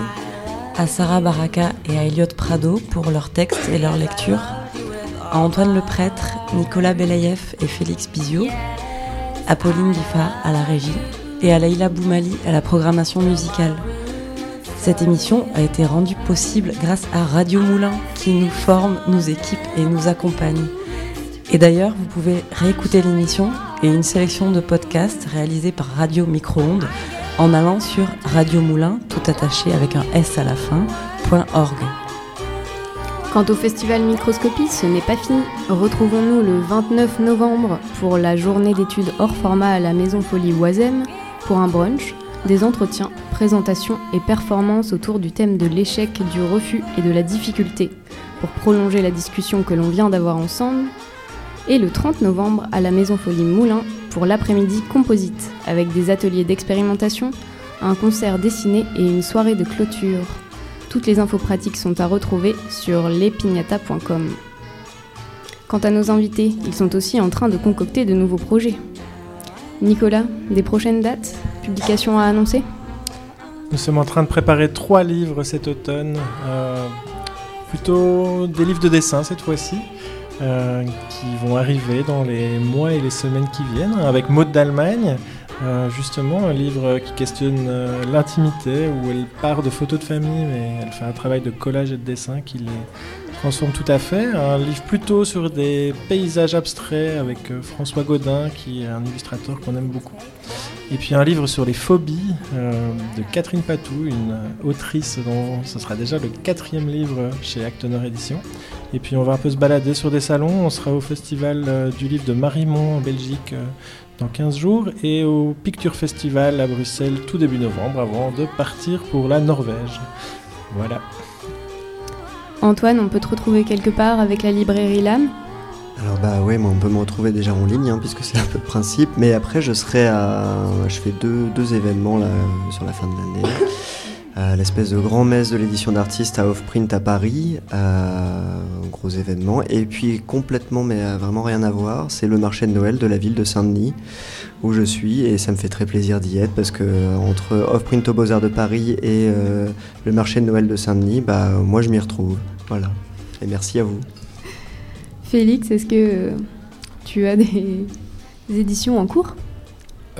[SPEAKER 1] à Sarah Baraka et à Elliot Prado pour leurs textes et leurs lectures, à Antoine le prêtre, Nicolas Belaïev et Félix Bizio, à Pauline Diffa à la régie et à Leïla Boumali à la programmation musicale. Cette émission a été rendue possible grâce à Radio Moulin qui nous forme, nous équipe et nous accompagne. Et d'ailleurs, vous pouvez réécouter l'émission et une sélection de podcasts réalisés par Radio Micro-ondes en allant sur Radio Moulin, tout attaché avec un S à la fin, .org.
[SPEAKER 2] Quant au festival Microscopie, ce n'est pas fini. Retrouvons-nous le 29 novembre pour la journée d'études hors format à la Maison Folie Oisem pour un brunch, des entretiens, présentations et performances autour du thème de l'échec, du refus et de la difficulté pour prolonger la discussion que l'on vient d'avoir ensemble. Et le 30 novembre à la Maison Folie Moulin pour l'après-midi composite avec des ateliers d'expérimentation, un concert dessiné et une soirée de clôture. Toutes les infos pratiques sont à retrouver sur lespignata.com. Quant à nos invités, ils sont aussi en train de concocter de nouveaux projets. Nicolas, des prochaines dates Publications à annoncer?
[SPEAKER 5] Nous sommes en train de préparer trois livres cet automne, euh, plutôt des livres de dessin cette fois-ci, euh, qui vont arriver dans les mois et les semaines qui viennent, avec Maud d'Allemagne, euh, justement, un livre qui questionne euh, l'intimité, où elle part de photos de famille, mais elle fait un travail de collage et de dessin qui les transforme tout à fait. Un livre plutôt sur des paysages abstraits avec François Godin, qui est un illustrateur qu'on aime beaucoup. Et puis un livre sur les phobies de Catherine Patou, une autrice dont ce sera déjà le quatrième livre chez Actoneur Édition. Et puis on va un peu se balader sur des salons. On sera au festival du livre de Marimont en Belgique dans 15 jours et au Picture Festival à Bruxelles tout début novembre avant de partir pour la Norvège. Voilà.
[SPEAKER 2] Antoine, on peut te retrouver quelque part avec la librairie LAM
[SPEAKER 4] alors bah ouais, moi on peut me retrouver déjà en ligne hein, puisque c'est un peu le principe. Mais après je serai à, je fais deux, deux événements là sur la fin de l'année. Euh, l'espèce de grand messe de l'édition d'artistes à Offprint à Paris, euh, gros événement. Et puis complètement, mais euh, vraiment rien à voir, c'est le marché de Noël de la ville de Saint-Denis où je suis et ça me fait très plaisir d'y être parce que entre Offprint au Beaux-Arts de Paris et le marché de Noël de Saint-Denis, bah moi je m'y retrouve. Voilà. Et merci à vous.
[SPEAKER 2] Félix, est-ce que tu as des éditions en cours?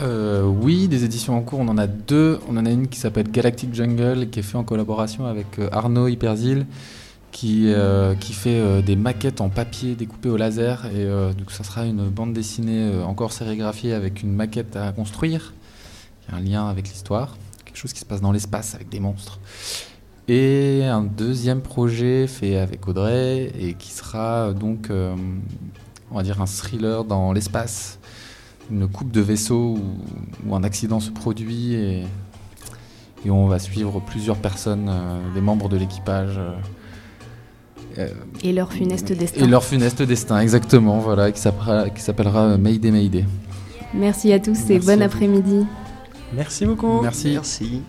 [SPEAKER 3] Euh, oui, des éditions en cours, on en a deux. On en a une qui s'appelle Galactic Jungle, qui est fait en collaboration avec euh, Arnaud Hyperzil, qui, euh, qui fait des maquettes en papier découpées au laser. Et donc ça sera une bande dessinée encore sérigraphiée avec une maquette à construire, qui a un lien avec l'histoire, quelque chose qui se passe dans l'espace avec des monstres. Et un deuxième projet fait avec Audrey, et qui sera donc, on va dire, un thriller dans l'espace une coupe de vaisseau où, un accident se produit et, et, on va suivre plusieurs personnes, euh, des membres de l'équipage. Euh,
[SPEAKER 2] euh, et leur funeste destin.
[SPEAKER 3] Et leur funeste destin, exactement, voilà, qui s'appellera Mayday Mayday.
[SPEAKER 2] Merci à tous et bon après-midi.
[SPEAKER 5] Merci beaucoup.
[SPEAKER 3] Merci.
[SPEAKER 4] Merci.